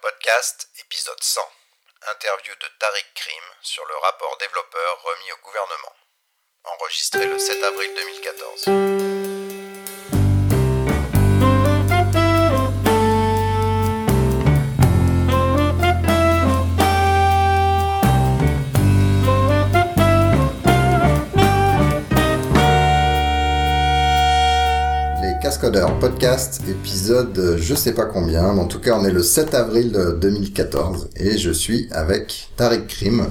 Podcast, épisode 100. Interview de Tariq Krim sur le rapport développeur remis au gouvernement. Enregistré le 7 avril 2014. Podcast, épisode euh, je sais pas combien, mais en tout cas on est le 7 avril euh, 2014 et je suis avec Tariq Krim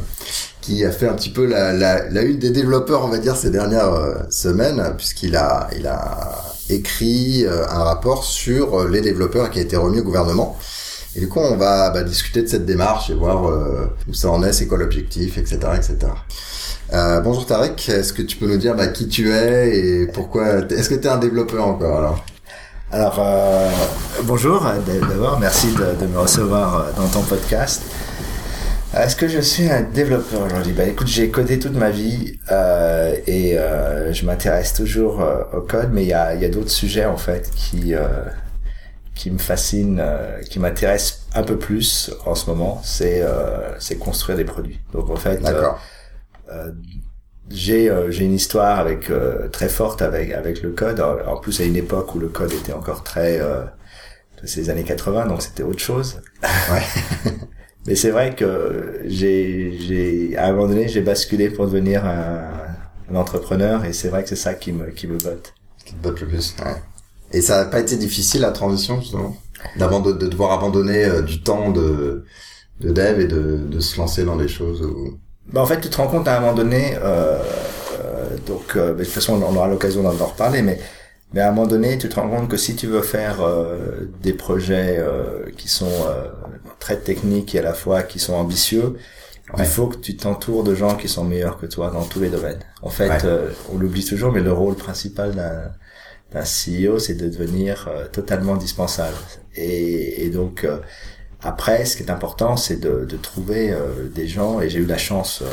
qui a fait un petit peu la, une des développeurs on va dire ces dernières euh, semaines puisqu'il a, il a écrit euh, un rapport sur les développeurs qui a été remis au gouvernement. Et du coup on va bah, discuter de cette démarche et voir où ça en est, c'est quoi l'objectif, etc. etc. Bonjour Tariq, est-ce que tu peux nous dire bah, qui tu es et pourquoi Est-ce que tu es un développeur encore alors? Alors, euh, bonjour euh, d'abord, merci de, de me recevoir euh, dans ton podcast. Euh, Est-ce que je suis un développeur aujourd'hui? Bah écoute, j'ai codé toute ma vie euh, et euh, je m'intéresse toujours au code, mais il y a, y a d'autres sujets en fait qui euh, qui me fascinent, euh, qui m'intéressent un peu plus en ce moment. C'est euh, c'est construire des produits. Donc en fait, j'ai euh, j'ai une histoire avec euh, très forte avec avec le code en plus à une époque où le code était encore très euh, c'est les années 80 donc c'était autre chose Ouais. mais c'est vrai que j'ai j'ai à un moment donné j'ai basculé pour devenir un, un entrepreneur et c'est vrai que c'est ça qui me qui me botte Qui te botte le plus. Ouais. Et ça n'a pas été difficile la transition justement? D'abandonner, de devoir abandonner euh, du temps de, de dev et de, de se lancer dans des choses où... Bah, en fait, tu te rends compte à un moment donné, euh, euh, donc euh, de toute façon on aura l'occasion d'en en reparler, mais mais à un moment donné, tu te rends compte que si tu veux faire euh, des projets euh, qui sont euh, très techniques et à la fois qui sont ambitieux, Ouais. il faut que tu t'entoures de gens qui sont meilleurs que toi dans tous les domaines. En fait, Ouais. euh, on l'oublie toujours, mais le rôle principal d'un d'un CEO, c'est de devenir euh, totalement indispensable. Et, et donc euh, après, ce qui est important, c'est de, de trouver euh, des gens, et j'ai eu la chance euh,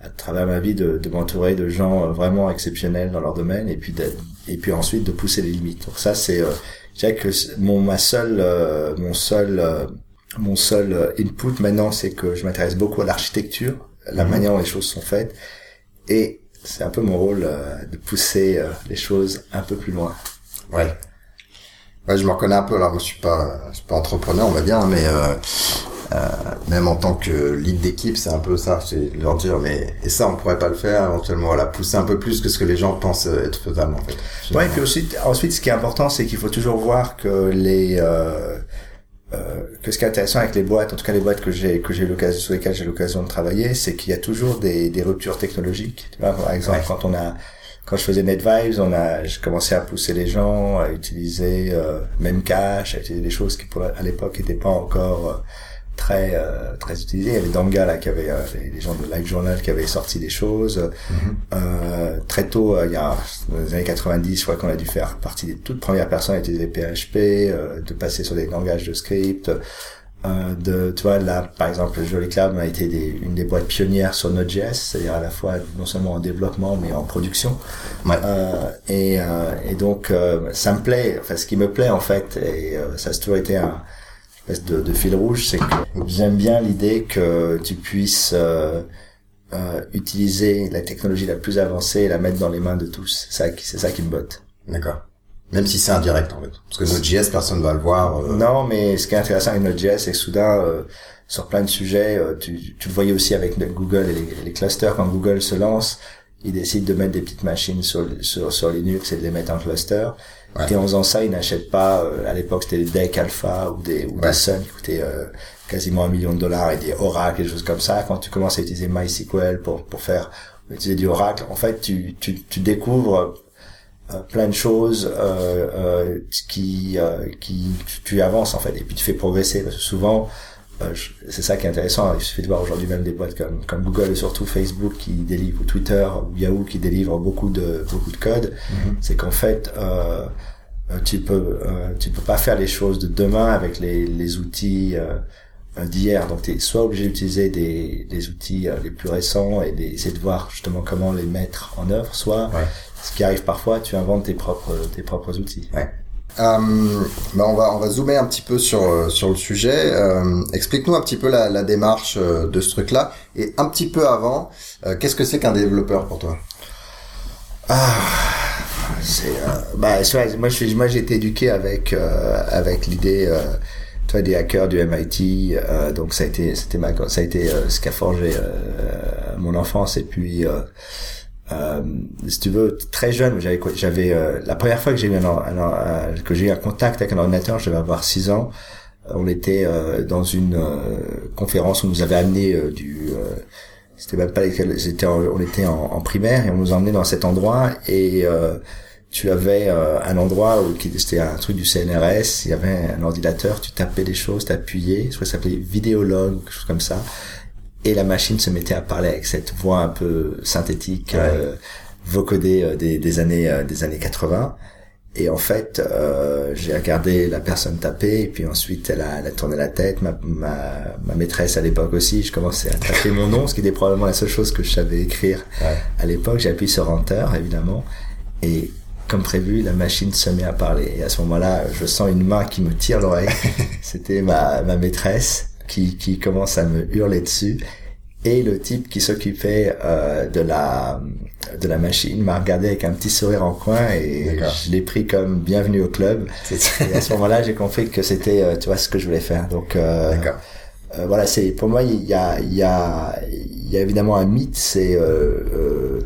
à travers ma vie de, de m'entourer de gens euh, vraiment exceptionnels dans leur domaine, et puis et puis ensuite de pousser les limites. Donc ça, c'est, euh, je que mon ma seule, euh, mon seul, euh, mon seul input maintenant, c'est que je m'intéresse beaucoup à l'architecture, la Mhm. manière dont les choses sont faites, et c'est un peu mon rôle euh, de pousser euh, les choses un peu plus loin. Ouais. Ouais, je me reconnais un peu. Alors, moi, je suis pas, je suis pas entrepreneur, on va dire, mais euh, euh, même en tant que lead d'équipe, c'est un peu ça. C'est leur dire, mais et ça, on pourrait pas le faire éventuellement. Voilà, pousser un peu plus que ce que les gens pensent être faisable, en fait. Ouais, et puis ensuite, ensuite, ce qui est important, c'est qu'il faut toujours voir que les euh, euh, que ce qui est intéressant avec les boîtes, en tout cas les boîtes que j'ai que j'ai l'occasion sur lesquelles j'ai l'occasion de travailler, c'est qu'il y a toujours des, des ruptures technologiques. Tu vois, par exemple, Ouais. quand on a quand je faisais NetVibes, on a j'ai commencé à pousser les gens à utiliser euh, Memcache, à utiliser des choses qui pour à l'époque n'étaient pas encore euh, très euh, très utilisées. Il y avait Danga là qui avait euh, les, gens de Live Journal qui avaient sorti des choses. Euh, très tôt, euh, il y a dans les années 90, je crois qu'on a dû faire partie des toutes premières personnes à utiliser PHP, euh, de passer sur des langages de script. Euh, de, tu vois, là, par exemple, Jolly Cloud a été des, une des boîtes pionnières sur Node.js, c'est-à-dire à la fois non seulement en développement mais en production. Ouais. Euh, et, euh, et donc, euh, ça me plaît. Enfin, ce qui me plaît en fait, et euh, ça a toujours été un espèce de, de fil rouge, c'est que j'aime bien l'idée que tu puisses euh, euh, utiliser la technologie la plus avancée et la mettre dans les mains de tous. C'est ça qui, c'est ça qui me botte. D'accord. Même si c'est indirect, en fait. Parce que notre JS, personne va le voir. euh, Non, mais ce qui est intéressant avec Node.js, c'est que soudain, euh, sur plein de sujets, euh, tu, tu le voyais aussi avec Google et les, les clusters, quand Google se lance, ils décident de mettre des petites machines sur, sur, sur Linux et de les mettre en cluster. Ouais. Et en faisant ça, ils n'achètent pas, euh, à l'époque c'était des Deck Alpha ou des, ou Ouais. des Sun qui coûtaient euh, quasiment un million de dollars et des Oracle et des choses comme ça. Quand tu commences à utiliser MySQL pour, pour faire, utiliser du Oracle, en fait, tu, tu, tu découvres plein de choses euh, euh, qui euh, qui tu, avances en fait et puis tu fais progresser parce que souvent euh, c'est ça qui est intéressant il suffit de voir aujourd'hui même des boîtes comme comme Google et surtout Facebook qui délivrent ou Twitter ou Yahoo qui délivrent beaucoup de beaucoup de code. C'est qu'en fait euh, euh, tu peux euh, tu peux pas faire les choses de demain avec les les outils euh, euh, d'hier. Donc tu es soit obligé d'utiliser des des outils euh, les plus récents et d'essayer de voir justement comment les mettre en œuvre soit Ouais. Ce qui arrive parfois, tu inventes tes propres tes propres outils. Ouais. Euh, bah on va on va zoomer un petit peu sur euh, sur le sujet. Euh, Explique-nous un petit peu la, la démarche euh, de ce truc-là et un petit peu avant, euh, qu'est-ce que c'est qu'un développeur pour toi? Ah, c'est bah vrai, moi je suis moi j'ai été éduqué avec euh, avec l'idée euh, toi des hackers du MIT euh, donc ça a été c'était ma ça a été euh, ce qui a forgé euh, mon enfance et puis euh, euh, si tu veux très jeune j'avais j'avais euh, la première fois que j'ai eu un, un un- que j'ai eu un contact avec un ordinateur je devais avoir 6 ans. On était euh, dans une euh, conférence où on nous avait amené euh, du euh, c'était même pas c'était on était en, primaire et on nous emmenait dans cet endroit et euh, tu avais euh, un endroit où c'était un truc du CNRS il y avait un ordinateur tu tapais des choses t'appuyais je crois que ça s'appelait vidéologue quelque chose comme ça et la machine se mettait à parler avec cette voix un peu synthétique euh, vocodée euh, des, des années euh, des années 80 et en fait, euh, j'ai regardé la personne taper, et puis ensuite elle a, elle a tourné la tête. Ma, ma, ma maîtresse à l'époque aussi, je commençais à taper mon nom, ce qui était probablement la seule chose que je savais écrire Ouais. à l'époque. J'ai appuyé sur Enter, évidemment, et comme prévu, la machine se met à parler. Et à ce moment-là, je sens une main qui me tire l'oreille. C'était ma, ma maîtresse qui, qui commence à me hurler dessus. Et le type qui s'occupait euh, de la de la machine m'a regardé avec un petit sourire en coin et je l'ai pris comme bienvenue au club. Et à ce moment-là, j'ai compris que c'était, euh, tu vois, ce que je voulais faire. Donc, euh, euh, voilà, c'est pour moi, il y a, il y a, il y a évidemment un mythe, c'est euh,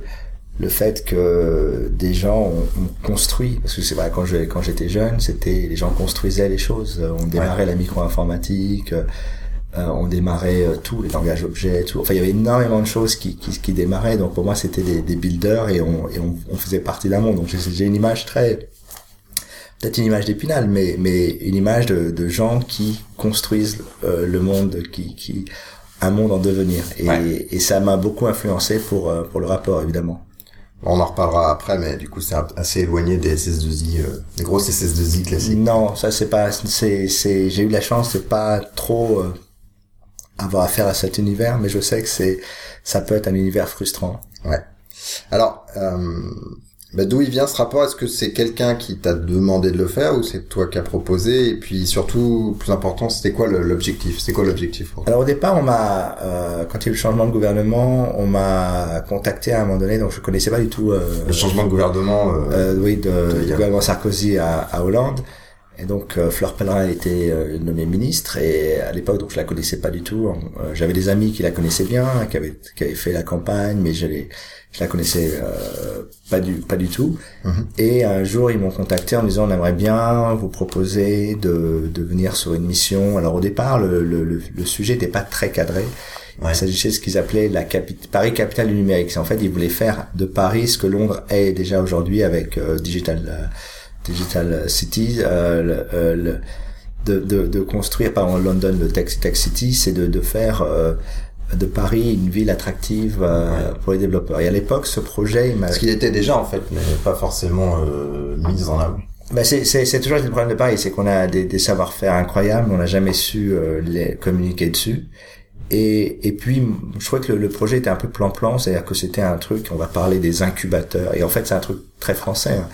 le fait que des gens ont, ont construit. Parce que c'est vrai, quand je quand j'étais jeune, c'était les gens construisaient les choses. On démarrait la micro-informatique. Euh, on démarrait euh, tout, les langages objets, tout. Enfin, il y avait énormément de choses qui, qui, qui démarraient. Donc pour moi, c'était des, des builders et on, et on, on faisait partie d'un monde. Donc j'ai une image très, peut-être une image d'épinal, mais mais une image de, de gens qui construisent euh, le monde, qui qui un monde en devenir. Et, Ouais. et ça m'a beaucoup influencé pour euh, pour le rapport évidemment. On en reparlera après, mais du coup c'est assez éloigné des SS2I, euh, des grosses SS2I classiques. Non, ça c'est pas, c'est, c'est, j'ai eu la chance de pas trop euh, avoir affaire à cet univers, mais je sais que c'est, ça peut être un univers frustrant. Ouais. Alors, euh, bah, d'où il vient ce rapport? Est-ce que c'est quelqu'un qui t'a demandé de le faire ou c'est toi qui as proposé? Et puis surtout, plus important, c'était quoi l'objectif? C'est quoi l'objectif Alors au départ, on m'a, euh, quand il y a eu le changement de gouvernement, on m'a contacté à un moment donné, donc je connaissais pas du tout. Euh, Le changement de gouvernement. euh, oui, de, du gouvernement Sarkozy à, à Hollande. Et donc euh, Fleur Pellerin a été euh, nommée ministre et à l'époque donc je la connaissais pas du tout. Euh, J'avais des amis qui la connaissaient bien, qui avaient qui avaient fait la campagne, mais je, les, je la connaissais euh, pas du pas du tout. Mhm. Et un jour ils m'ont contacté en me disant on aimerait bien vous proposer de, de venir sur une mission. Alors au départ le, le, le, le sujet n'était pas très cadré. Ouais. Il s'agissait de ce qu'ils appelaient la capi- Paris capitale du numérique. C'est en fait, ils voulaient faire de Paris ce que Londres est déjà aujourd'hui avec euh, Digital euh, Digital City, euh, le- euh, le- de, de, de construire par exemple London le Tech, Tech City, c'est de, de faire euh, de Paris une ville attractive euh, pour les développeurs. Et à l'époque, ce projet, il Parce qu'il était déjà en fait, mais pas forcément euh, mis en avant. Ben c'est, c'est, c'est toujours le problème de Paris, c'est qu'on a des, des savoir-faire incroyables, mais on n'a jamais su euh, les communiquer dessus. Et, et puis, je crois que le, le projet était un peu plan-plan, c'est-à-dire que c'était un truc, on va parler des incubateurs. Et en fait, c'est un truc très français. hein.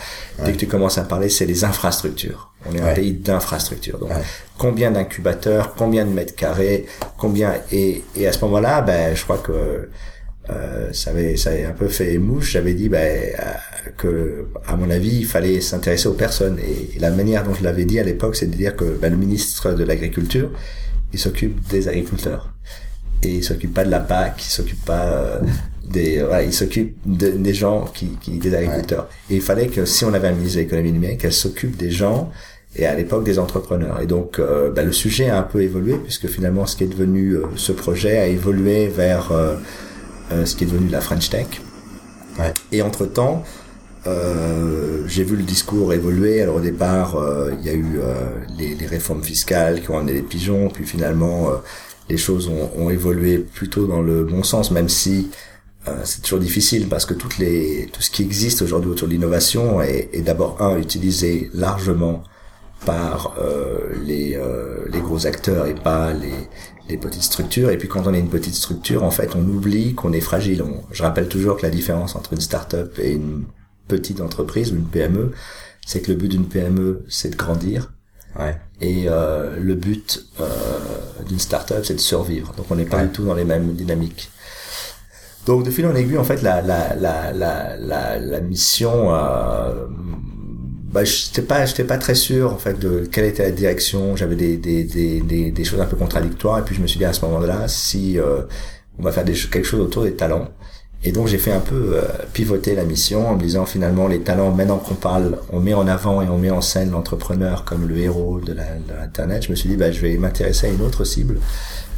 Dès que tu commences à parler, c'est les infrastructures. On est un pays d'infrastructures. Donc, Ouais. combien d'incubateurs, combien de mètres carrés, combien... Et, et à ce moment-là, ben, je crois que euh, ça avait ça avait un peu fait mouche j'avais dit ben euh, que à mon avis il fallait s'intéresser aux personnes et, la manière dont je l'avais dit à l'époque c'est de dire que ben, le ministre de l'agriculture il s'occupe des agriculteurs et il s'occupe pas de la PAC il s'occupe pas euh, des voilà, il s'occupe de- des gens qui, qui des agriculteurs et il fallait que si on avait un ministre de l'économie numérique elle s'occupe des gens et à l'époque des entrepreneurs. Et donc euh, ben, le sujet a un peu évolué puisque finalement ce qui est devenu euh, ce projet a évolué vers euh, ce qui est devenu la French Tech. Ouais. Et entre-temps, euh, j'ai vu le discours évoluer. Alors au départ, il y a eu euh, les, les réformes fiscales qui ont amené les pigeons, puis finalement, euh, les choses ont, ont évolué plutôt dans le bon sens, même si euh, c'est toujours difficile parce que toutes les, tout ce qui existe aujourd'hui autour de l'innovation est, est d'abord un utilisé largement par euh, les, euh, les gros acteurs et pas les, les petites structures. Et puis quand on est une petite structure, en fait, on oublie qu'on est fragile. Je rappelle toujours que la différence entre une start-up et une petite entreprise ou une PME, c'est que le but d'une PME, c'est de grandir. Ouais. Et euh, le but euh, d'une startup, c'est de survivre. Donc on n'est pas Ouais. du tout dans les mêmes dynamiques. Donc de fil en aiguille, en fait, la la la la la, la mission, euh, bah, j'étais pas j'étais pas très sûr en fait de quelle était la direction. J'avais des des des des, des choses un peu contradictoires. Et puis je me suis dit à ce moment-là, si euh, on va faire des, quelque chose autour des talents. Et donc j'ai fait un peu euh, pivoter la mission en me disant finalement les talents, maintenant qu'on parle, on met en avant et on met en scène l'entrepreneur comme le héros de l'internet. Je me suis dit bah je vais m'intéresser à une autre cible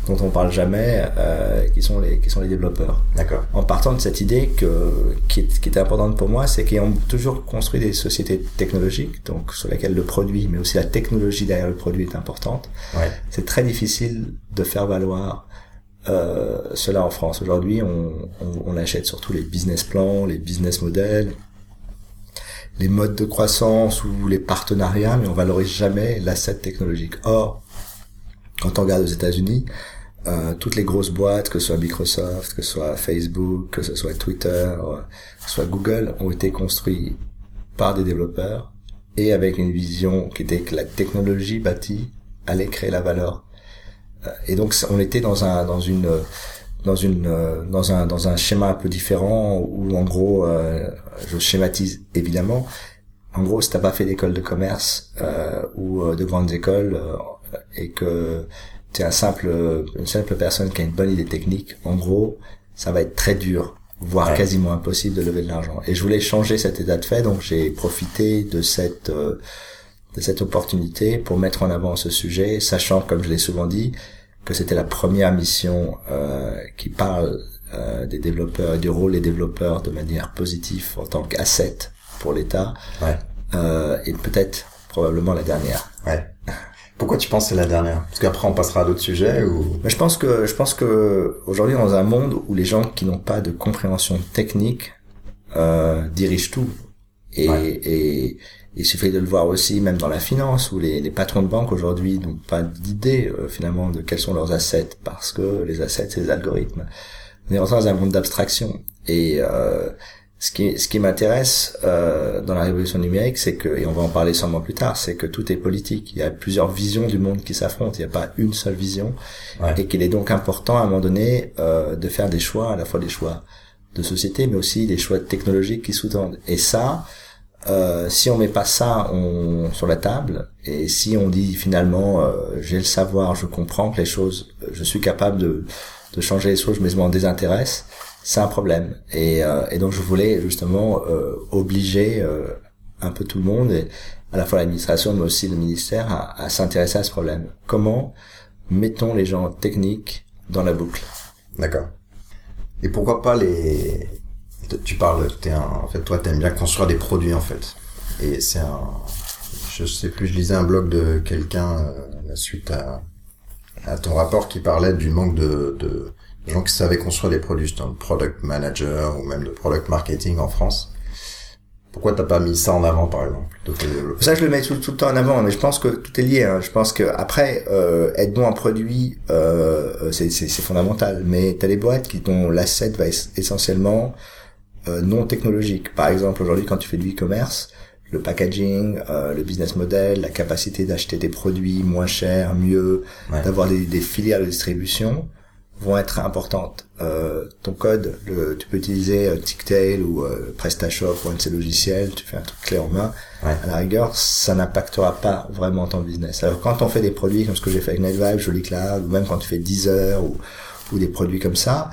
dont on parle jamais, euh, qui sont les qui sont les développeurs. D'accord. En partant de cette idée que qui, est- qui était importante pour moi, c'est qu'ayant toujours construit des sociétés technologiques, donc sur lesquelles le produit, mais aussi la technologie derrière le produit est importante, Ouais. c'est très difficile de faire valoir euh, cela en France. Aujourd'hui, on, achète surtout les business plans, les business models, les modes de croissance ou les partenariats, mais on valorise jamais l'asset technologique. Or, quand on regarde aux États-Unis, euh, toutes les grosses boîtes, que ce soit Microsoft, que ce soit Facebook, que ce soit Twitter, euh, que ce soit Google, ont été construits par des développeurs et avec une vision qui était que la technologie bâtie allait créer la valeur. Et donc on était dans un dans une dans une dans un dans un schéma un peu différent où en gros euh, je schématise évidemment en gros si t'as pas fait d'école de commerce euh, ou euh, de grandes écoles euh, et que t'es un simple une simple personne qui a une bonne idée technique en gros ça va être très dur voire Ouais. quasiment impossible de lever de l'argent et je voulais changer cet état de fait donc j'ai profité de cette euh, de cette opportunité pour mettre en avant ce sujet, sachant, comme je l'ai souvent dit, que c'était la première mission euh, qui parle euh, des développeurs et du rôle des développeurs de manière positive en tant qu'asset pour l'État, Ouais. euh, et peut-être probablement la dernière. Ouais. Pourquoi tu penses que c'est la dernière? Parce qu'après on passera à d'autres sujets ou? Mais je pense que je pense que aujourd'hui dans un monde où les gens qui n'ont pas de compréhension technique euh, dirigent tout et, Ouais. et il suffit de le voir aussi même dans la finance où les, les patrons de banque aujourd'hui n'ont pas d'idée euh, finalement de quels sont leurs assets parce que les assets c'est les algorithmes. On est rentré dans un monde d'abstraction et euh, ce qui, ce qui m'intéresse euh, dans la révolution numérique, c'est que, et on va en parler sûrement plus tard, c'est que tout est politique. Il y a plusieurs visions du monde qui s'affrontent. Il n'y a pas une seule vision, Ouais. et qu'il est donc important à un moment donné euh, de faire des choix, à la fois des choix de société, mais aussi des choix technologiques qui sous-tendent. Et ça, euh, si on met pas ça on, sur la table, et si on dit finalement, euh, j'ai le savoir, je comprends que les choses, je suis capable de, de changer les choses, mais je m'en désintéresse, c'est un problème. Et, euh, et donc je voulais justement euh, obliger euh, un peu tout le monde, et à la fois l'administration, mais aussi le ministère, à, à s'intéresser à ce problème. Comment mettons les gens techniques dans la boucle? D'accord. Et pourquoi pas les Tu parles, t'es un... en fait, toi, t'aimes bien construire des produits, en fait. Et c'est un, je sais plus, je lisais un blog de quelqu'un euh, suite à, à ton rapport qui parlait du manque de, de gens qui savaient construire des produits, le product manager ou même le product marketing en France. Pourquoi t'as pas mis ça en avant, par exemple, Ça, je le mets tout, tout le temps en avant, mais je pense que tout est lié. Hein. Je pense que après, euh, être bon en produit, euh, c'est fondamental. Mais t'as des boîtes qui dont l'asset va essentiellement non technologique. Par exemple, aujourd'hui, quand tu fais du e-commerce, le packaging, euh, le business model, la capacité d'acheter des produits moins chers, mieux, Ouais. d'avoir des, des filières de distribution vont être importantes. Euh, ton code, le, tu peux utiliser euh, Ticktail ou euh, PrestaShop ou un de ces logiciels, tu fais un truc clé en main. Ouais. À la rigueur, ça n'impactera pas vraiment ton business. Alors quand on fait des produits comme ce que j'ai fait avec NetVibe, Joli Cloud, ou même quand tu fais Deezer ou, ou des produits comme ça,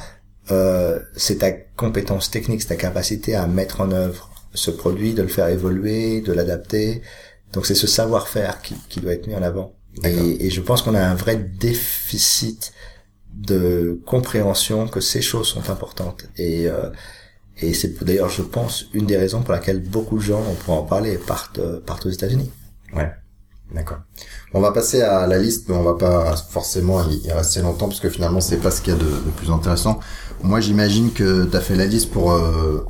euh, c'est ta compétence technique, c'est ta capacité à mettre en œuvre ce produit, de le faire évoluer, de l'adapter. Donc c'est ce savoir-faire qui, qui doit être mis en avant. Et, et je pense qu'on a un vrai déficit de compréhension que ces choses sont importantes. Et, euh, et c'est d'ailleurs, je pense, une des raisons pour laquelle beaucoup de gens, on pourra en parler, partent, partent aux États-Unis. Ouais. D'accord. On va passer à la liste, mais on va pas forcément y rester longtemps parce que finalement c'est pas ce qu'il y a de, plus intéressant. Moi j'imagine que tu as fait la liste pour euh,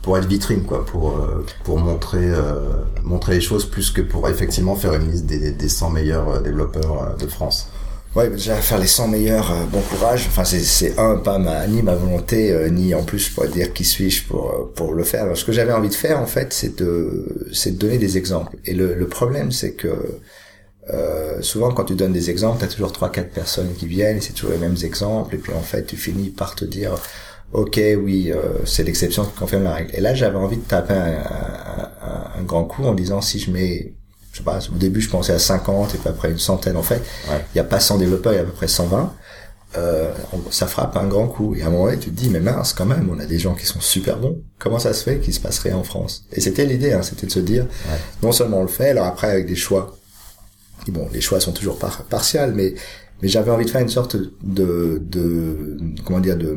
pour être vitrine quoi, pour euh, pour montrer euh, montrer les choses plus que pour effectivement faire une liste des, des 100 meilleurs développeurs de France. Ouais, déjà faire les 100 meilleurs, euh, bon courage. Enfin, c'est, un, pas ma, ni ma volonté, euh, ni en plus pour dire qui suis-je pour, euh, pour le faire. Alors, ce que j'avais envie de faire, en fait, c'est de, c'est de donner des exemples. Et le, le problème, c'est que souvent, quand tu donnes des exemples, tu as toujours trois, quatre personnes qui viennent, c'est toujours les mêmes exemples, et puis en fait, tu finis par te dire, ok, oui, c'est l'exception qui confirme la règle. Et là, j'avais envie de taper un, un, un grand coup en disant, si je mets je sais pas, au début je pensais à 50 et puis après une centaine en fait. Il n'y a pas 100 développeurs, il y a à peu près 120. Euh, ça frappe un grand coup. Et à un moment donné, tu te dis, mais mince, quand même, on a des gens qui sont super bons. Comment ça se fait qu'il se passe rien en France? Et c'était l'idée, hein, c'était de se dire, non seulement on le fait, alors après avec des choix. bon, les choix sont toujours par partiels, mais mais j'avais envie de faire une sorte de de comment dire de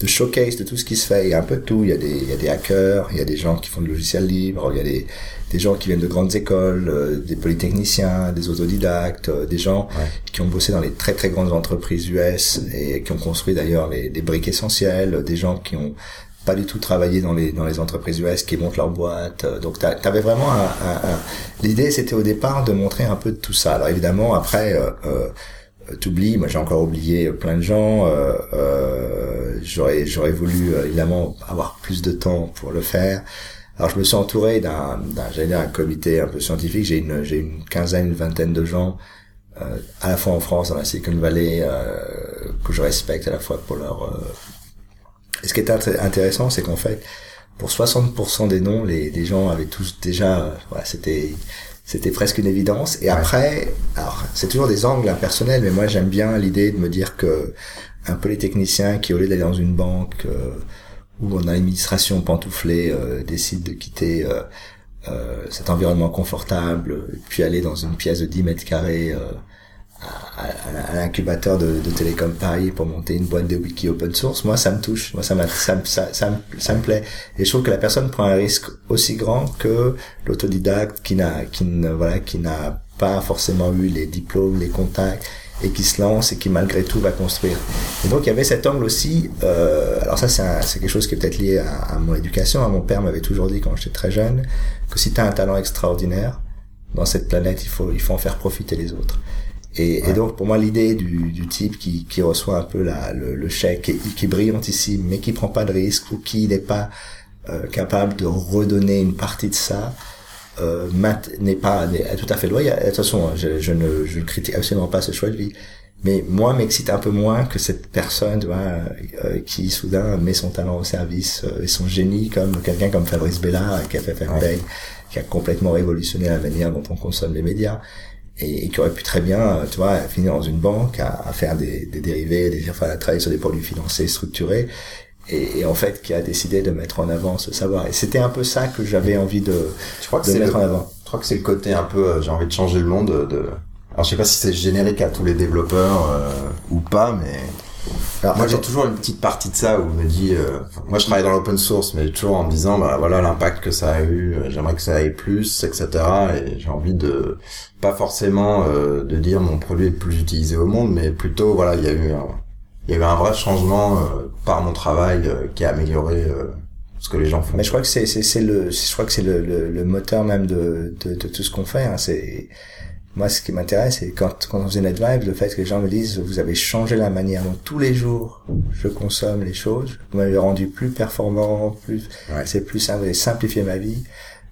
de showcase de tout ce qui se fait. Il y a un peu de tout. Il y a des, il y a des hackers, il y a des gens qui font de logiciels libres, il y a des, des gens qui viennent de grandes écoles, euh, des polytechniciens, des autodidactes, euh, des gens qui ont bossé dans les très très grandes entreprises US et qui ont construit d'ailleurs les, les briques essentielles, des gens qui ont pas du tout travaillé dans les dans les entreprises US qui montent leur boîte. Donc tu avais vraiment un, un, l'idée c'était au départ de montrer un peu de tout ça. Alors évidemment après euh, euh t'oublies, moi j'ai encore oublié plein de gens. Euh, euh, j'aurais j'aurais voulu évidemment avoir plus de temps pour le faire. Alors je me suis entouré d'un, d'un j'allais dire un comité un peu scientifique. J'ai une, j'ai une quinzaine, une vingtaine de gens, euh, à la fois en France, dans la Silicon Valley, euh, que je respecte à la fois pour leur. Euh... Et ce qui est intéressant, c'est qu'en fait, pour 60% des noms, les, les gens avaient tous déjà, euh, voilà, c'était c'était presque une évidence. Et après, alors c'est toujours des angles impersonnels, mais moi j'aime bien l'idée de me dire que un polytechnicien qui au lieu d'aller dans une banque euh, où en administration pantouflée euh, décide de quitter euh, euh, cet environnement confortable, puis aller dans une pièce de 10 mètres carrés euh, à, l'incubateur de, de, Télécom Paris pour monter une boîte de wiki open source, moi ça me touche, moi ça, ça, ça, ça, me, ça me plaît. Et je trouve que la personne prend un risque aussi grand que l'autodidacte qui n'a qui ne voilà qui n'a pas forcément eu les diplômes, les contacts et qui se lance et qui malgré tout va construire. Et donc il y avait cet angle aussi. Euh, alors ça c'est quelque chose qui est peut-être lié à, à, mon éducation. Mon père m'avait toujours dit quand j'étais très jeune que si tu as un talent extraordinaire dans cette planète, il faut il faut en faire profiter les autres. Et, et donc pour moi l'idée du, du type qui, qui reçoit un peu la, le, le chèque et qui est brillantissime mais qui prend pas de risque ou qui n'est pas euh, capable de redonner une partie de ça, euh, n'est pas est tout à fait loyal. De toute façon, je, je, ne, je critique absolument pas ce choix de vie. Mais moi, m'excite un peu moins que cette personne tu vois, euh, qui soudain met son talent au service euh, et son génie comme quelqu'un comme Fabrice Bella qui a fait faire ouais. qui a complètement révolutionné la manière dont on consomme les médias et, et qui aurait pu très bien, euh, tu vois, finir dans une banque à, à faire des, des dérivés, des, enfin, à travailler sur des produits financiers structurés et, et, en fait qui a décidé de mettre en avant ce savoir. Et c'était un peu ça que j'avais envie de, je crois que de mettre le, en avant. Je crois que c'est le côté un peu, euh, j'ai envie de changer le monde. De, de... Alors je sais pas si c'est générique à tous les développeurs euh, ou pas, mais alors, moi j'ai toujours une petite partie de ça où je me dis, euh, moi je travaille dans l'open source, mais toujours en me disant, bah voilà l'impact que ça a eu, euh, j'aimerais que ça aille plus, etc. Et j'ai envie de, pas forcément euh, de dire mon produit est le plus utilisé au monde, mais plutôt voilà il y a eu un, il y a eu un vrai changement euh, par mon travail euh, qui a amélioré euh, ce que les gens font. Mais je crois que c'est c'est le je crois que c'est le, le, le, moteur même de de, de tout ce qu'on fait. Hein. C'est moi ce qui m'intéresse c'est quand quand on faisait NetVibe le fait que les gens me disent vous avez changé la manière dont tous les jours je consomme les choses. Vous m'avez rendu plus performant, plus ouais. c'est plus simple, vous avez simplifié ma vie.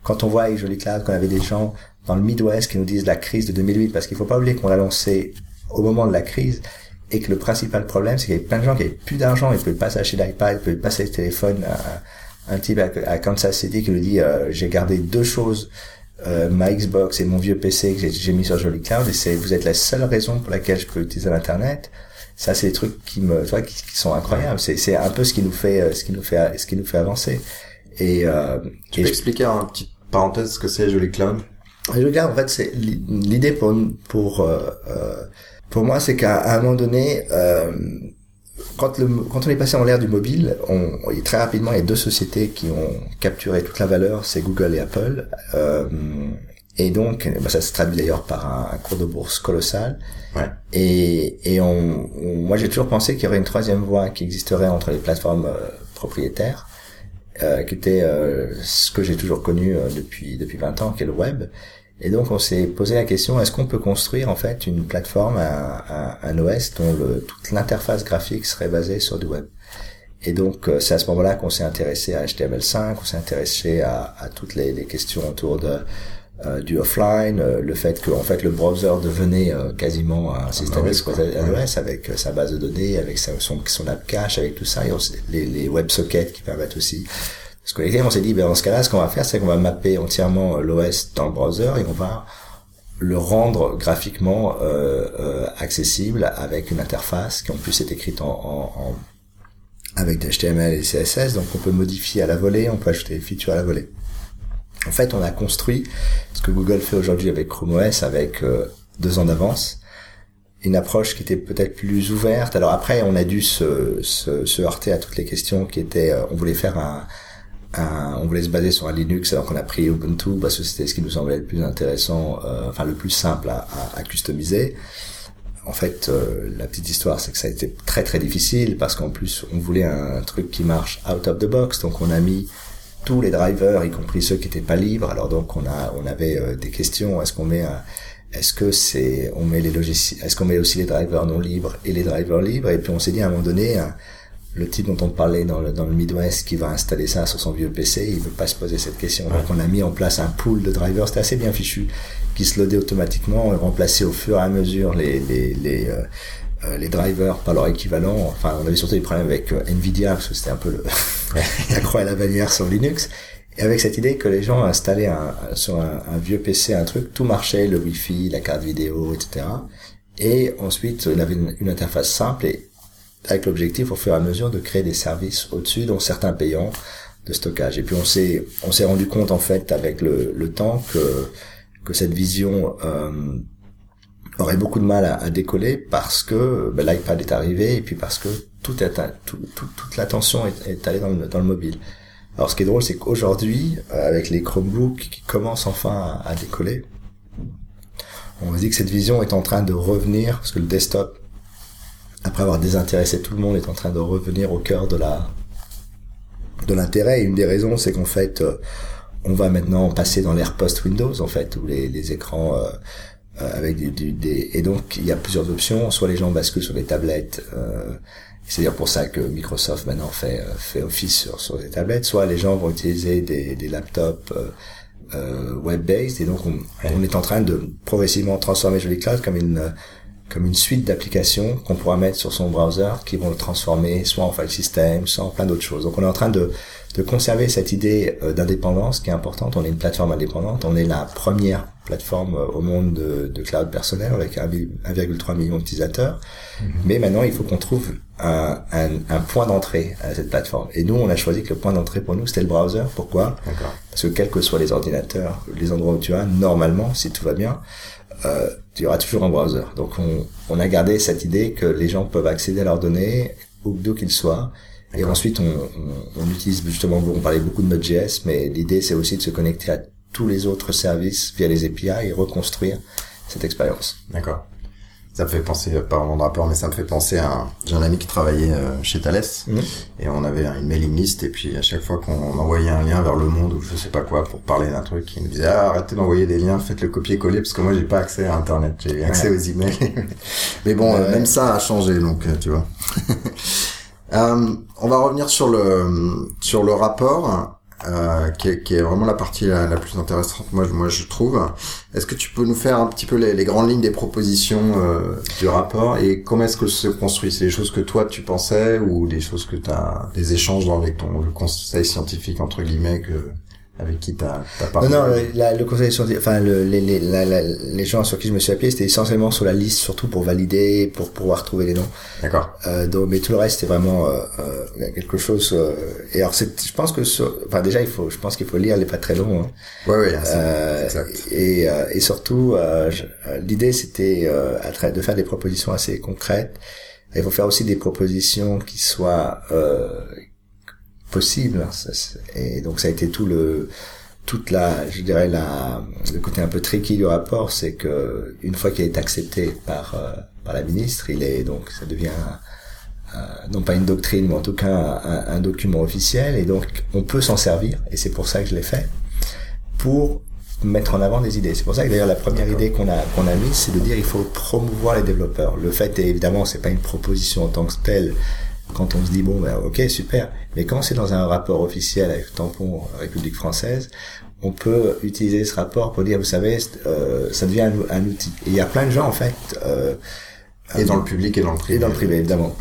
Quand on voit avec Joli Cloud qu'on avait des gens dans le Midwest qui nous disent la crise de 2008 parce qu'il faut pas oublier qu'on l'a lancé au moment de la crise et que le principal problème, c'est qu'il y avait plein de gens qui avaient plus d'argent, ils pouvaient pas s'acheter d'iPad, ils pouvaient pas s'acheter de téléphone. Un, un type à, Kansas City qui lui dit, euh, j'ai gardé deux choses, euh, ma Xbox et mon vieux PC que j'ai mis sur Jolly Cloud, et c'est, vous êtes la seule raison pour laquelle je peux utiliser l'internet. Ça, c'est des trucs qui me, tu vois, qui, qui sont incroyables. C'est, c'est un peu ce qui nous fait, euh, ce qui nous fait, ce qui nous fait avancer. Et, euh, tu et peux je... expliquer en petite parenthèse ce que c'est Jolly Cloud? Jolly Cloud, en fait, c'est l'idée pour, pour, euh, pour moi, c'est qu'à un moment donné, euh, quand, le, quand on est passé en l'ère du mobile, on, très rapidement, il y a deux sociétés qui ont capturé toute la valeur, c'est Google et Apple. Euh, et donc, bah, ça se traduit d'ailleurs par un, cours de bourse colossal. Ouais. Et, et on, on moi, j'ai toujours pensé qu'il y aurait une troisième voie qui existerait entre les plateformes euh, propriétaires, euh, qui était euh, ce que j'ai toujours connu euh, depuis depuis 20 ans, qui est le web. Et donc on s'est posé la question est-ce qu'on peut construire en fait une plateforme, un, un, OS dont le, toute l'interface graphique serait basée sur du web? Et donc euh, c'est à ce moment-là qu'on s'est intéressé à HTML5, qu'on s'est intéressé à, à, toutes les, les, questions autour de euh, du offline, euh, le fait que en fait le browser devenait quasiment un système OS avec sa base de données, avec son, son app cache, avec tout ça, et les, les WebSockets qui permettent aussi ce que on s'est dit, ben, dans ce cas-là, ce qu'on va faire, c'est qu'on va mapper entièrement l'OS dans le browser et on va le rendre graphiquement euh, euh, accessible avec une interface qui en plus est écrite en, en, avec des HTML et CSS, donc on peut modifier à la volée, on peut ajouter des features à la volée. En fait, on a construit ce que Google fait aujourd'hui avec Chrome OS avec euh, deux ans d'avance, une approche qui était peut-être plus ouverte. Alors après, on a dû se, se, se heurter à toutes les questions qui étaient, euh, on voulait faire un, on voulait se baser sur un Linux alors qu'on a pris Ubuntu parce que c'était ce qui nous semblait le plus intéressant, euh, enfin le plus simple à, à, customiser. En fait, euh, la petite histoire, c'est que ça a été très très difficile parce qu'en plus, on voulait un, truc qui marche out of the box, donc on a mis tous les drivers, y compris ceux qui n'étaient pas libres. Alors donc on a on avait euh, des questions. Est-ce qu'on met est-ce que c'est on met les logiciels, est-ce qu'on met aussi les drivers non libres et les drivers libres? Et puis on s'est dit à un moment donné le type dont on parlait dans le, dans le Midwest qui va installer ça sur son vieux PC, il veut pas se poser cette question. Donc on a mis en place un pool de drivers, c'était assez bien fichu, qui se loadait automatiquement et remplaçait au fur et à mesure les, les, les, euh, euh les drivers par leur équivalent. Enfin, on avait surtout des problèmes avec euh, Nvidia, parce que c'était un peu le, la croix et la bannière sur Linux. Et avec cette idée que les gens installaient un, sur un, un, vieux PC un truc, tout marchait, le Wi-Fi, la carte vidéo, etc. Et ensuite, il avait une, une interface simple et avec l'objectif au fur et à mesure de créer des services au-dessus, dont certains payants de stockage. Et puis on s'est on s'est rendu compte en fait avec le, le temps que que cette vision euh, aurait beaucoup de mal à, décoller parce que ben, l'iPad est arrivé et puis parce que tout est tout, toute l'attention est, est, allée dans le, dans le mobile. Alors ce qui est drôle, c'est qu'aujourd'hui, euh, avec les Chromebooks qui commencent enfin à, à décoller, on se dit que cette vision est en train de revenir parce que le desktop après avoir désintéressé tout le monde, est en train de revenir au cœur de la de l'intérêt. Et une des raisons, c'est qu'en fait, euh, on va maintenant passer dans l'ère post-Windows, en fait, où les, les écrans euh, euh avec des, des, et donc il y a plusieurs options. Soit les gens basculent sur les tablettes. Euh, c'est-à-dire pour ça que Microsoft maintenant fait fait office sur sur les tablettes. Soit les gens vont utiliser des, des laptops euh, web-based. Et donc on, on, est en train de progressivement transformer Jolly Cloud comme une comme une suite d'applications qu'on pourra mettre sur son browser qui vont le transformer soit en file system, soit en plein d'autres choses. Donc on est en train de, de conserver cette idée euh, d'indépendance qui est importante. On est une plateforme indépendante. On est la première plateforme euh, au monde de, de cloud personnel avec 1,3 million d'utilisateurs. Mhm. Mais maintenant, il faut qu'on trouve un, un, un point d'entrée à cette plateforme. Et nous, on a choisi que le point d'entrée pour nous, c'était le browser. Pourquoi? Parce que quels que soient les ordinateurs, les endroits où tu as, normalement, si tout va bien, euh, il y aura toujours un browser. Donc on, on, a gardé cette idée que les gens peuvent accéder à leurs données d'où qu'ils soient. Et ensuite, on, on, on, utilise justement, on parlait beaucoup de Node.js, mais l'idée c'est aussi de se connecter à tous les autres services via les API et reconstruire cette expérience. D'accord. Ça me fait penser, pas vraiment de rapport, mais ça me fait penser à j'ai un ami qui travaillait euh, chez Thales mhm. et on avait une mailing list et puis à chaque fois qu'on envoyait un lien vers le monde ou je sais pas quoi pour parler d'un truc, il nous disait ah, arrêtez d'envoyer des liens, faites le copier-coller parce que moi j'ai pas accès à internet, j'ai accès aux emails. mais bon, euh, même ça a changé donc euh, tu vois. on va revenir sur le sur le rapport. Euh, qui, est, qui, est, vraiment la partie la, plus intéressante, moi, moi je trouve. Est-ce que tu peux nous faire un petit peu les, les grandes lignes des propositions euh, du rapport et comment est-ce que se construit C'est des choses que toi tu pensais ou des choses que tu as des échanges avec ton le conseil scientifique entre guillemets que avec qui t'as as parlé Non, non, le conseil scientifique, enfin le, les, les, les gens sur qui je me suis appuyé, c'était essentiellement sur la liste, surtout pour valider, pour pouvoir trouver les noms. D'accord. Euh, donc, mais tout le reste, c'était vraiment euh, euh, quelque chose. Euh, et alors, c'est, je pense que, enfin déjà, il faut, je pense qu'il faut lire, il est pas très long. Hein. Ouais, ouais, euh, exact. Et, euh, et surtout, l'idée, c'était de faire des propositions assez concrètes. Il faut faire aussi des propositions qui soient possible. Et donc ça a été tout le toute la, je dirais la, le côté un peu tricky du rapport, c'est que une fois qu'il est accepté par euh, par la ministre, il est donc ça devient euh, non pas une doctrine, mais en tout cas un, document officiel, et donc on peut s'en servir, et c'est pour ça que je l'ai fait, pour mettre en avant des idées. C'est pour ça que d'ailleurs la première idée qu'on a qu'on a mise, c'est de dire il faut promouvoir les développeurs. Le fait est évidemment c'est pas une proposition en tant que telle. Quand on se dit bon ben ok super, mais quand c'est dans un rapport officiel avec tampon République française, on peut utiliser ce rapport pour dire vous savez euh, ça devient un, outil. Et il y a plein de gens en fait. Euh, et dans le public et dans le privé. Et dans le privé évidemment.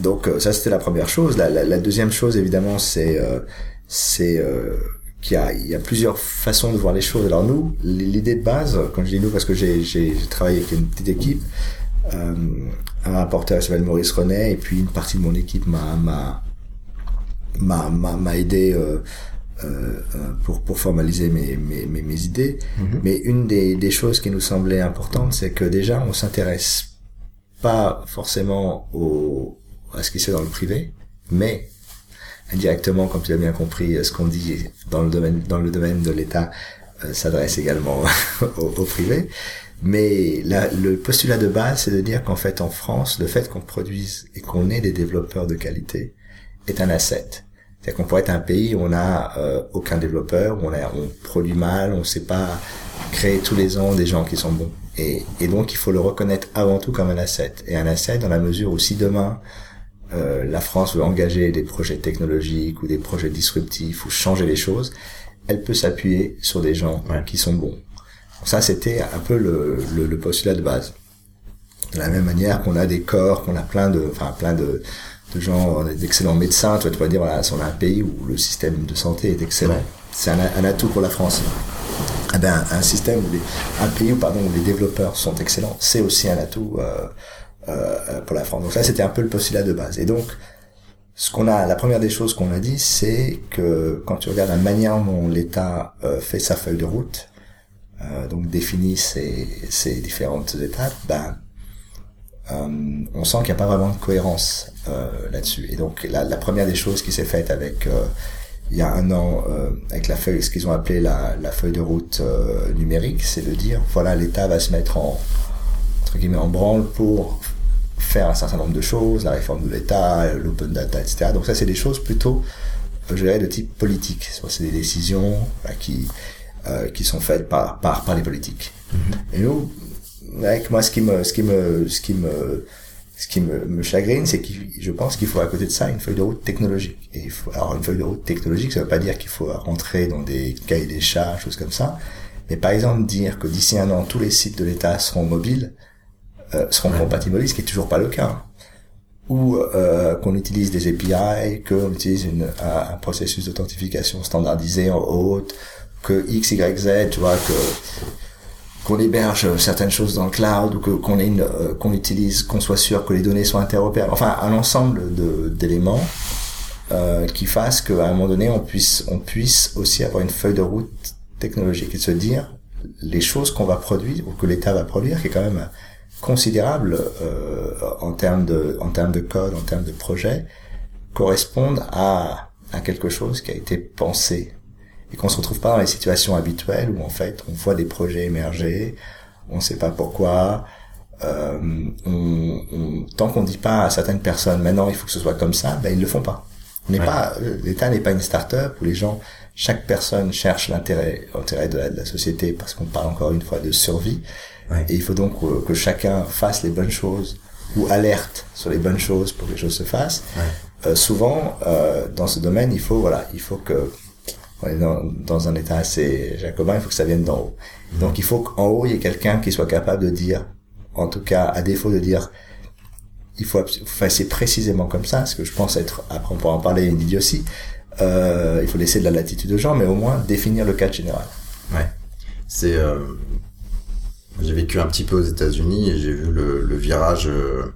Donc euh, ça c'était la première chose. La, la, la deuxième chose évidemment c'est euh, c'est euh, qu'il y a, il y a plusieurs façons de voir les choses. Alors nous, l'idée de base, quand je dis nous parce que j'ai, j'ai, travaillé avec une petite équipe, euh, un rapporteur s'appelle Maurice Renet et puis une partie de mon équipe m'a m'a m'a, aidé euh, euh, pour pour formaliser mes mes, mes, mes idées. Mm-hmm. Mais une des, des choses qui nous semblait importante, c'est que déjà on s'intéresse pas forcément au à ce qui se fait dans le privé, mais indirectement, comme tu as bien compris, ce qu'on dit dans le domaine, dans le domaine de l'État euh, s'adresse également au, au, privé. Mais le postulat de base, c'est de dire qu'en fait, en France, le fait qu'on produise et qu'on ait des développeurs de qualité est un asset. C'est-à-dire qu'on pourrait être un pays où on n'a euh, aucun développeur, où on, a, on produit mal, on ne sait pas créer tous les ans des gens qui sont bons. Et, et donc, il faut le reconnaître avant tout comme un asset. Et un asset dans la mesure où si demain, euh, la France veut engager des projets technologiques ou des projets disruptifs ou changer les choses, elle peut s'appuyer sur des gens qui sont bons. Ça, c'était un peu le, le, le, postulat de base. De la même manière qu'on a des corps, qu'on a plein de, enfin plein de, de gens, d'excellents médecins, tu vois, dire, voilà, on a un pays où le système de santé est excellent. C'est un, un, atout pour la France. Eh ben, un système où les, un pays où, pardon, où les développeurs sont excellents, c'est aussi un atout euh, euh, pour la France. Donc ça, c'était un peu le postulat de base. Et donc, ce qu'on a, la première des choses qu'on a dit, c'est que quand tu regardes la manière dont l'État euh, fait sa feuille de route, euh, donc définit ses, ses, différentes étapes, ben, euh, on sent qu'il n'y a pas vraiment de cohérence euh, là-dessus. Et donc la, la, première des choses qui s'est faite avec il y a un an avec la feuille, ce qu'ils ont appelé la, la, feuille de route numérique, c'est de dire voilà l'État va se mettre en entre guillemets en branle pour faire un certain nombre de choses, la réforme de l'État, l'open data, etc. Donc ça, c'est des choses plutôt, je dirais, de type politique. C'est des décisions qui euh, qui sont faites par par par les politiques. Mm-hmm. Et nous, avec moi, ce qui me ce qui me ce qui me ce qui me, me chagrine, c'est que je pense qu'il faut à côté de ça une feuille de route technologique. Et il faut, alors une feuille de route technologique, ça veut pas dire qu'il faut rentrer dans des cahiers des charges, choses comme ça. Mais par exemple dire que d'ici un an tous les sites de l'État seront mobiles, euh, seront compatibles, ce qui est toujours pas le cas. Ou euh, qu'on utilise des API, qu'on utilise une, un, processus d'authentification standardisé en haute, que X, Y, Z, tu vois, que qu'on héberge certaines choses dans le cloud ou que qu'on euh, qu'on utilise, qu'on soit sûr que les données sont interopérables. Enfin, un ensemble de d'éléments euh, qui fassent qu'à un moment donné, on puisse on puisse aussi avoir une feuille de route technologique et se dire les choses qu'on va produire ou que l'État va produire, qui est quand même considérables euh, en termes de en termes de code, en termes de projet, correspondent à à quelque chose qui a été pensé et qu'on se retrouve pas dans les situations habituelles où en fait on voit des projets émerger, on sait pas pourquoi. Euh, on, on, tant qu'on dit pas à certaines personnes maintenant il faut que ce soit comme ça, ben ils le font pas. On n'est pas l'État n'est pas une start-up où les gens chaque personne cherche l'intérêt l'intérêt de la, de la société parce qu'on parle encore une fois de survie et il faut donc que, chacun fasse les bonnes choses ou alerte sur les bonnes choses pour que les choses se fassent. Euh, souvent, euh, dans ce domaine, il faut voilà, il faut que on est dans, un état assez jacobin, il faut que ça vienne d'en haut. Donc il faut qu'en haut il y ait quelqu'un qui soit capable de dire, en tout cas à défaut de dire, il faut faire c'est précisément comme ça, ce que je pense être, après on pourra en parler, une idiotie. Euh, il faut laisser de la latitude aux gens, mais au moins définir le cadre général. Ouais. C'est euh, j'ai vécu un petit peu aux États-Unis et j'ai vu le, le virage euh,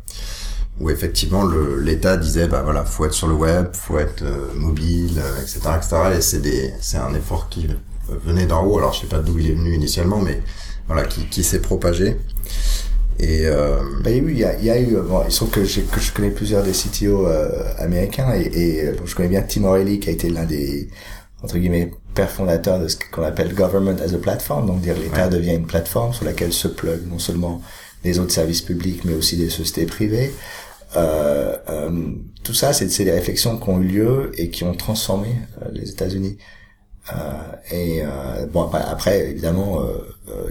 où effectivement l'État disait bah voilà faut être sur le web, faut être euh, mobile, etc., euh, etc. Et c'est des c'est un effort qui venait d'en haut. Alors je sais pas d'où il est venu initialement, mais voilà qui, qui s'est propagé. Et euh... bah, il y a, il y a eu. Bon, il se trouve que, que je connais plusieurs des CTO américains et, et je connais bien Tim O'Reilly qui a été l'un des entre guillemets père fondateur de ce qu'on appelle government as a platform, donc dire l'État devient une plateforme sur laquelle se plug non seulement les autres services publics, mais aussi des sociétés privées. Euh, euh, tout ça, c'est des réflexions qui ont eu lieu et qui ont transformé euh, les États-Unis. Euh, et euh, bon après, après évidemment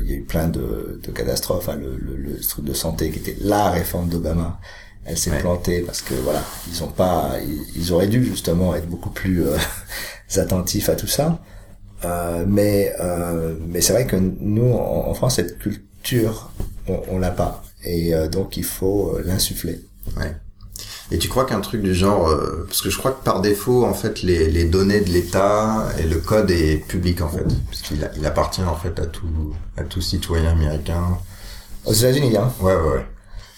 il y a eu plein de, de catastrophes hein. le, le, le, truc de santé qui était la réforme d'Obama elle s'est Ouais. plantée parce que voilà ils ont pas ils, ils auraient dû justement être beaucoup plus euh, attentifs à tout ça Euh, mais euh, mais c'est vrai que nous en, en France cette culture on, on l'a pas et euh, donc il faut euh, l'insuffler Ouais. Et tu crois qu'un truc du genre, euh, parce que je crois que par défaut, en fait, les, les données de l'État et le code est public en fait, puisqu'il a- il appartient en fait à tout à tout citoyen américain. aux États-Unis hein Ouais, ouais, ouais.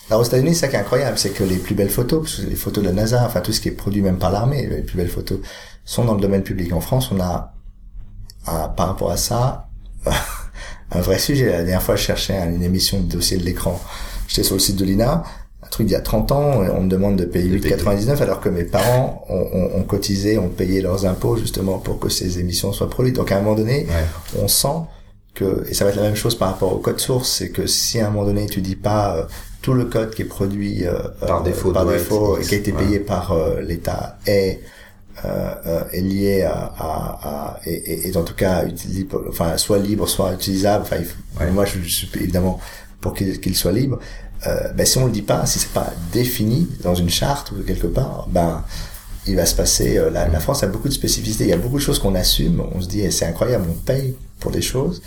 Alors aux États-Unis, ça qui est incroyable, c'est que les plus belles photos, parce que les photos de la NASA, enfin tout ce qui est produit même par l'armée, les plus belles photos, sont dans le domaine public. En France, on a, à- par rapport à ça, un vrai sujet. La dernière fois, je cherchais une émission de dossier de l'écran. J'étais sur le site de l'INA, un truc d'il y a 30 ans, et on me demande de payer De payer. 8,99 alors que mes parents ont, ont, ont cotisé, ont payé leurs impôts justement pour que ces émissions soient produites. Donc à un moment donné, Ouais. on sent que et ça va être la même chose par rapport au code source, c'est que si à un moment donné tu dis pas euh, tout le code qui est produit euh, Par euh, défaut par défaut et qui a été ouais. payé par euh, l'État est euh, euh, est lié à, à, à et, et- et en tout cas utilisable, enfin soit libre soit utilisable. Enfin, il faut- Ouais. moi je suis évidemment pour qu'il qu'il soit libre. Euh, ben si on le dit pas, si c'est pas défini dans une charte ou quelque part, ben il va se passer. euh, la, la France a beaucoup de spécificités. Il y a beaucoup de choses qu'on assume. On se dit, eh, c'est incroyable, on paye pour des choses,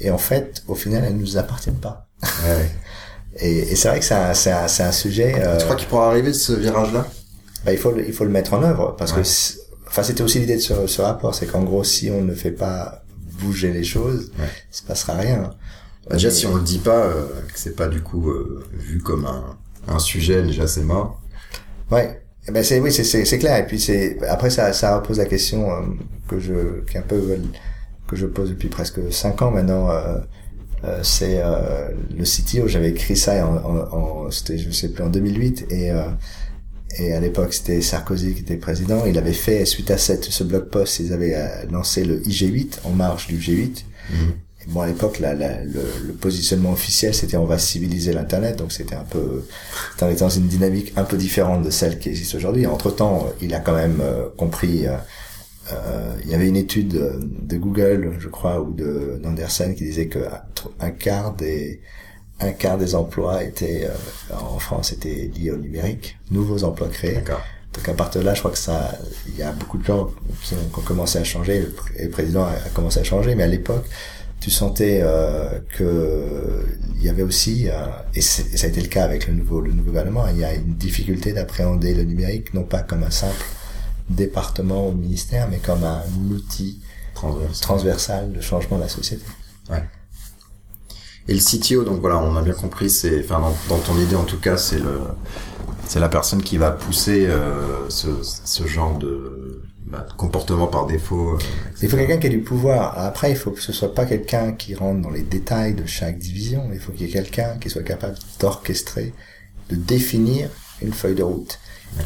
et en fait, au final, elles nous appartiennent pas. Ouais, ouais. Et, et c'est vrai que c'est un, c'est un, c'est un sujet. euh, Tu crois qu'il pourra arriver ce virage-là? Bah, il faut le, il faut le mettre en œuvre parce Ouais. que enfin c'était aussi l'idée de ce, ce rapport, c'est qu'en gros, si on ne fait pas bouger les choses, Ouais. il se passera rien. Bah, Déjà, si on le dit pas, euh, que c'est pas du coup euh, vu comme un, un sujet, déjà c'est mort. Ouais. Eh Ben c'est oui, c'est c'est clair. Et puis c'est après ça ça repose la question euh, que je qui est un peu euh, que je pose depuis presque cinq ans maintenant. Euh, euh, c'est euh, le CTO. J'avais écrit ça en, en, en c'était je sais plus en 2008 et euh, et à l'époque c'était Sarkozy qui était président. Il avait fait suite à cette ce blog post, ils avaient euh, lancé le IG8 en marge du G8. Et bon, à l'époque, la, la, le, le positionnement officiel, c'était on va civiliser l'Internet, donc c'était un peu, on était dans une dynamique un peu différente de celle qui existe aujourd'hui. Entre temps, il a quand même euh, compris. euh, euh, il y avait une étude de Google, je crois, ou de d'Anderson qui disait que un quart des un quart des emplois étaient euh, en France étaient liés au numérique, nouveaux emplois créés. Donc à partir de là, je crois que ça, il y a beaucoup de gens qui ont, qui ont commencé à changer. Et le président a, commencé à changer, mais à l'époque, tu sentais euh, que il y avait aussi, euh, et, ça a été le cas avec le nouveau le nouveau gouvernement, il y a une difficulté d'appréhender le numérique non pas comme un simple département ou ministère, mais comme un outil Transverse. transversal de changement de la société. Et le CTO, donc voilà, on a bien compris, c'est, enfin dans, dans ton idée en tout cas, c'est le, c'est la personne qui va pousser euh, ce, ce genre de, bah, comportement par défaut. euh, Il faut quelqu'un qui ait du pouvoir. Après, il faut que ce soit pas quelqu'un qui rentre dans les détails de chaque division. Il faut qu'il y ait quelqu'un qui soit capable d'orchestrer, de définir une feuille de route.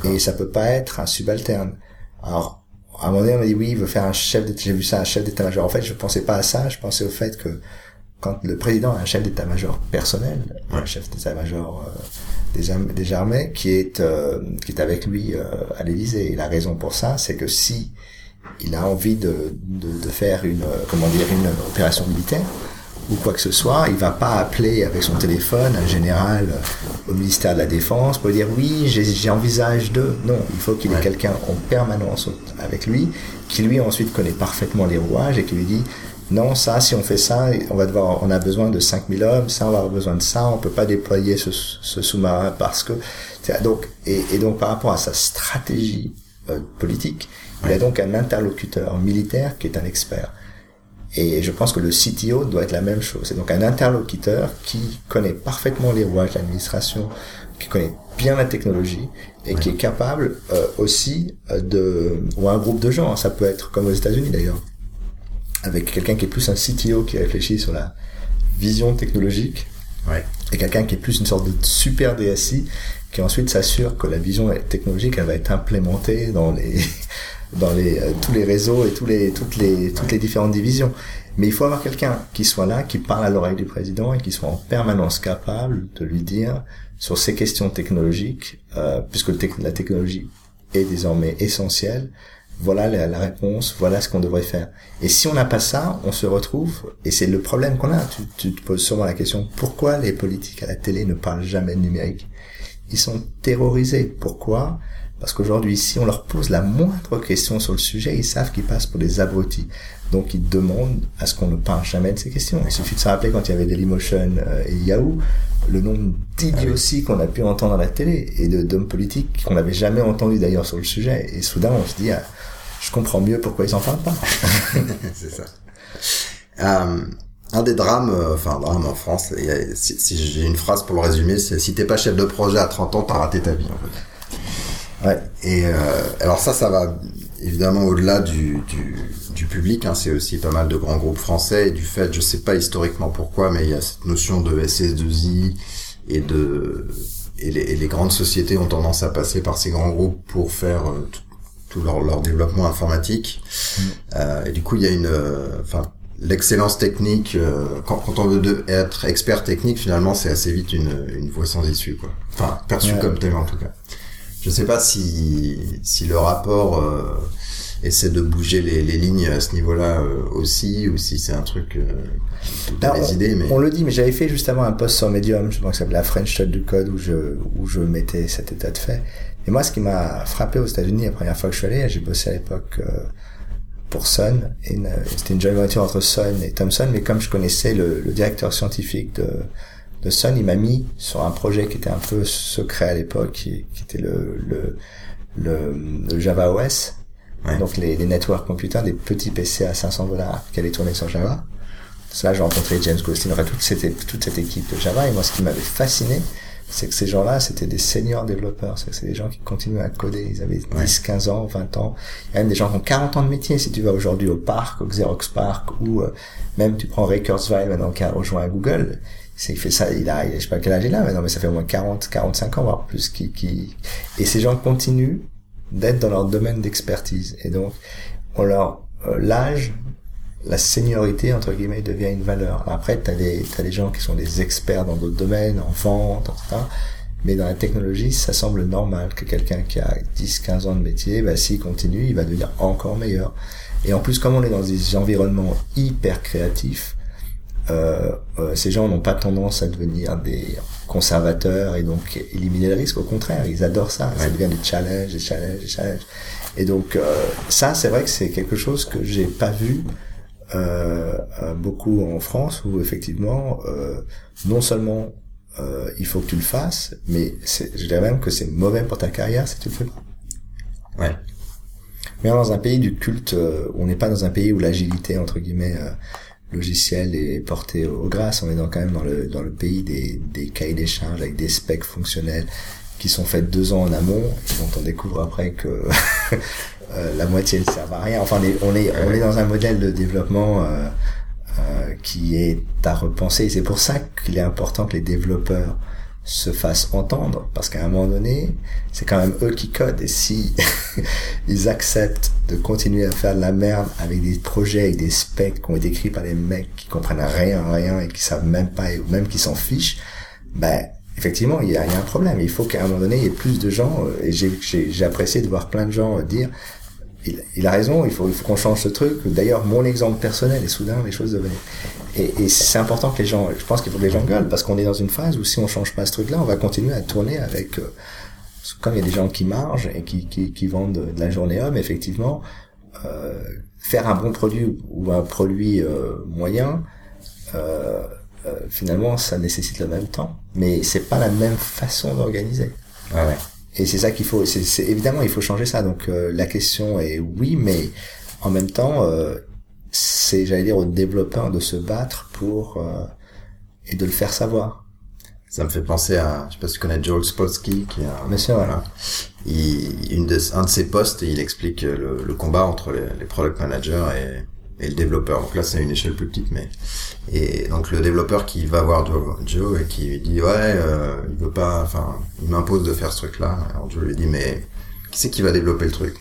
Et ça peut pas être un subalterne. Alors, à un moment donné, on m'a dit oui, il veut faire un chef d'état. J'ai vu ça, un chef d'état-major. En fait, je pensais pas à ça. Je pensais au fait que quand le président a un chef d'état-major personnel, un chef d'état-major euh, des, arm- des armées, qui est euh, qui est avec lui euh, à l'Élysée. Et la raison pour ça, c'est que si il a envie de, de, de faire une euh, comment dire une opération militaire ou quoi que ce soit, il va pas appeler avec son téléphone un général euh, au ministère de la Défense pour dire oui, j'ai- j'envisage de. Non, il faut qu'il ait quelqu'un en permanence avec lui, qui lui ensuite connaît parfaitement les rouages et qui lui dit non, ça, si on fait ça, on va devoir, on a besoin de 5000 hommes, ça, on va avoir besoin de ça, on peut pas déployer ce, ce sous-marin parce que, donc, et, et donc par rapport à sa stratégie euh, politique, il a donc un interlocuteur militaire qui est un expert. Et je pense que le CTO doit être la même chose. C'est donc un interlocuteur qui connaît parfaitement les rouages de l'administration, qui connaît bien la technologie et qui est capable euh, aussi euh, de ou un groupe de gens. Ça peut être comme aux États-Unis d'ailleurs, avec quelqu'un qui est plus un CTO qui réfléchit sur la vision technologique Ouais. et quelqu'un qui est plus une sorte de super DSI qui ensuite s'assure que la vision technologique elle va être implémentée dans les dans les euh, tous les réseaux et tous les toutes les toutes les différentes divisions mais il faut avoir quelqu'un qui soit là qui parle à l'oreille du président et qui soit en permanence capable de lui dire sur ces questions technologiques euh, puisque le la technologie est désormais essentielle voilà la, la réponse, voilà ce qu'on devrait faire. Et si on n'a pas ça, on se retrouve, et c'est le problème qu'on a. Tu, tu te poses souvent la question, pourquoi les politiques à la télé ne parlent jamais de numérique? Ils sont terrorisés. Pourquoi? Parce qu'aujourd'hui, si on leur pose la moindre question sur le sujet, ils savent qu'ils passent pour des abrutis. Donc ils demandent à ce qu'on ne parle jamais de ces questions. Il suffit de se rappeler quand il y avait Dailymotion euh, et Yahoo, le nombre d'idioties qu'on a pu entendre à la télé et de d'hommes politiques qu'on n'avait jamais entendu d'ailleurs sur le sujet. Et soudain, on se dit, ah, je comprends mieux pourquoi ils en parlent pas. c'est ça. Euh, un des drames, euh, enfin drame en France, si, j'ai une phrase pour le résumer, c'est si t'es pas chef de projet à 30 ans, t'as raté ta vie en fait. Ouais. Et euh, alors ça, ça va évidemment au-delà du, du, du public. Hein, c'est aussi pas mal de grands groupes français et du fait, je sais pas historiquement pourquoi, mais il y a cette notion de SS2I et de et les, et les grandes sociétés ont tendance à passer par ces grands groupes pour faire euh, tout, leur, leur développement informatique. Euh, et du coup, il y a une, euh, enfin, l'excellence technique. euh, quand, quand on veut de- être expert technique, finalement, c'est assez vite une, une voie sans issue, quoi. Enfin, perçu Ouais. comme tel en tout cas. Je sais pas si si le rapport euh, essaie de bouger les, les lignes à ce niveau-là euh, aussi, ou si c'est un truc euh, Non, les idées, mais On le dit, mais j'avais fait justement un post sur Medium, je pense que ça s'appelle la French Shot du code, où je, où je mettais cet état de fait. Et moi, ce qui m'a frappé aux États-Unis la première fois que je suis allé, j'ai bossé à l'époque euh, pour Sun, c'était une joint venture entre Sun et Thomson, mais comme je connaissais le, le directeur scientifique de, de Sun, il m'a mis sur un projet qui était un peu secret à l'époque, qui, qui était le, le, le, le Java OS, Ouais. donc les, les network computers, des petits PC à 500 dollars qui allaient tourner sur Java. Là j'ai rencontré James Gosling, enfin toute cette, toute cette équipe de Java. Et moi, ce qui m'avait fasciné, c'est que ces gens-là, c'était des seniors développeurs. C'est c'est des gens qui continuent à coder. Ils avaient 10, 15 ans, 20 ans. Il y a même des gens qui ont 40 ans de métier. Si tu vas aujourd'hui au parc, au Xerox Park, ou euh, même tu prends Ray Kurzweil maintenant qui a rejoint Google. C'est, il fait ça, il a, je sais pas quel âge il a maintenant, mais ça fait au moins 40, 45 ans, voire plus, qui, qui, et ces gens continuent d'être dans leur domaine d'expertise. Et donc, on leur, euh, l'âge, la seniorité, entre guillemets, devient une valeur. Après, t'as des, t'as des gens qui sont des experts dans d'autres domaines, en vente, etc. Mais dans la technologie, ça semble normal que quelqu'un qui a 10, 15 ans de métier, bah, s'il continue, il va devenir encore meilleur. Et en plus, comme on est dans des environnements hyper créatifs, euh, euh, ces gens n'ont pas tendance à devenir des conservateurs et donc éliminer le risque. Au contraire, ils adorent ça. Ça devient des challenges, des challenges, des challenges. Et donc euh, ça, c'est vrai que c'est quelque chose que j'ai pas vu beaucoup en France, où effectivement, euh, non seulement euh, il faut que tu le fasses, mais je dirais même que c'est mauvais pour ta carrière si tu le fais ouais. Mais dans un pays du culte, euh, on n'est pas dans un pays où l'agilité entre guillemets euh, logicielle est portée aux grâces. On est dans, quand même dans le dans le pays des, des cahiers des avec des specs fonctionnels qui sont faits deux ans en amont et dont on découvre après que euh, la moitié ne sert à rien. Enfin, on est on est, dans un modèle de développement euh, euh, qui est à repenser. C'est pour ça qu'il est important que les développeurs se fassent entendre, parce qu'à un moment donné, c'est quand même eux qui codent. Et si ils acceptent de continuer à faire de la merde avec des projets, avec des specs qui ont été écrits par des mecs qui comprennent rien, rien et qui savent même pas, ou même qui s'en fichent, ben effectivement, il y a, il y a un problème. Il faut qu'à un moment donné, il y ait plus de gens. euh, Et j'ai- apprécié de voir plein de gens dire il, a raison, il faut, qu'on change ce truc. D'ailleurs, mon exemple personnel, et soudain, les choses devenaient. Et, c'est important que les gens, je pense qu'il faut que les gens gueulent, parce qu'on est dans une phase où si on change pas ce truc-là, on va continuer à tourner avec, euh, comme il y a des gens qui margent et qui, vendent de, la journée homme, effectivement, euh, faire un bon produit ou un produit euh, moyen, finalement, ça nécessite le même temps, mais c'est pas la même façon d'organiser. Ouais, ouais. Et c'est ça qu'il faut. C'est évidemment, il faut changer ça. Donc euh, la question est oui, mais en même temps, euh, c'est, j'allais dire, aux développeurs de se battre pour euh, et de le faire savoir. Ça me fait penser à, je sais pas si tu connais Joel Spolsky, qui un, Bien sûr, voilà. Il, une de, un de ses posts, il explique le, le combat entre les, les product managers et, et le développeur. Donc là, c'est une échelle plus petite, mais et donc le développeur qui va voir Joe, Joe et qui lui dit ouais, euh, il veut pas, enfin, il m'impose de faire ce truc-là. Alors Joe lui dit mais qui c'est qui va développer le truc?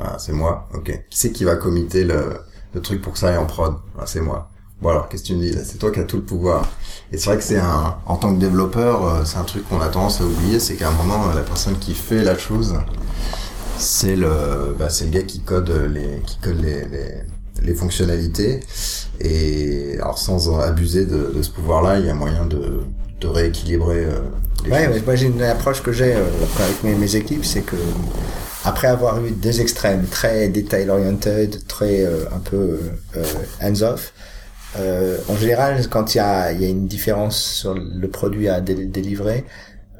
Ah, C'est moi. Ok. Qui c'est qui va committer le, le truc pour que ça aille en prod? Ah, C'est moi. Bon alors, qu'est-ce que tu me dis? C'est toi qui as tout le pouvoir. Et c'est vrai que c'est un, en tant que développeur, euh, c'est un truc qu'on a tendance à oublier, c'est qu'à un moment, euh, la personne qui fait la chose, c'est le, bah, c'est le gars qui code les, qui code les, les, les fonctionnalités. Et alors sans abuser de, de ce pouvoir-là, il y a moyen de, de rééquilibrer. Euh, les Ouais, moi j'ai une approche que j'ai euh, avec mes, mes équipes, c'est que après avoir eu deux extrêmes, très detail oriented, très euh, un peu euh, hands off, euh, en général quand il y a, il y a une différence sur le produit à dé- délivrer,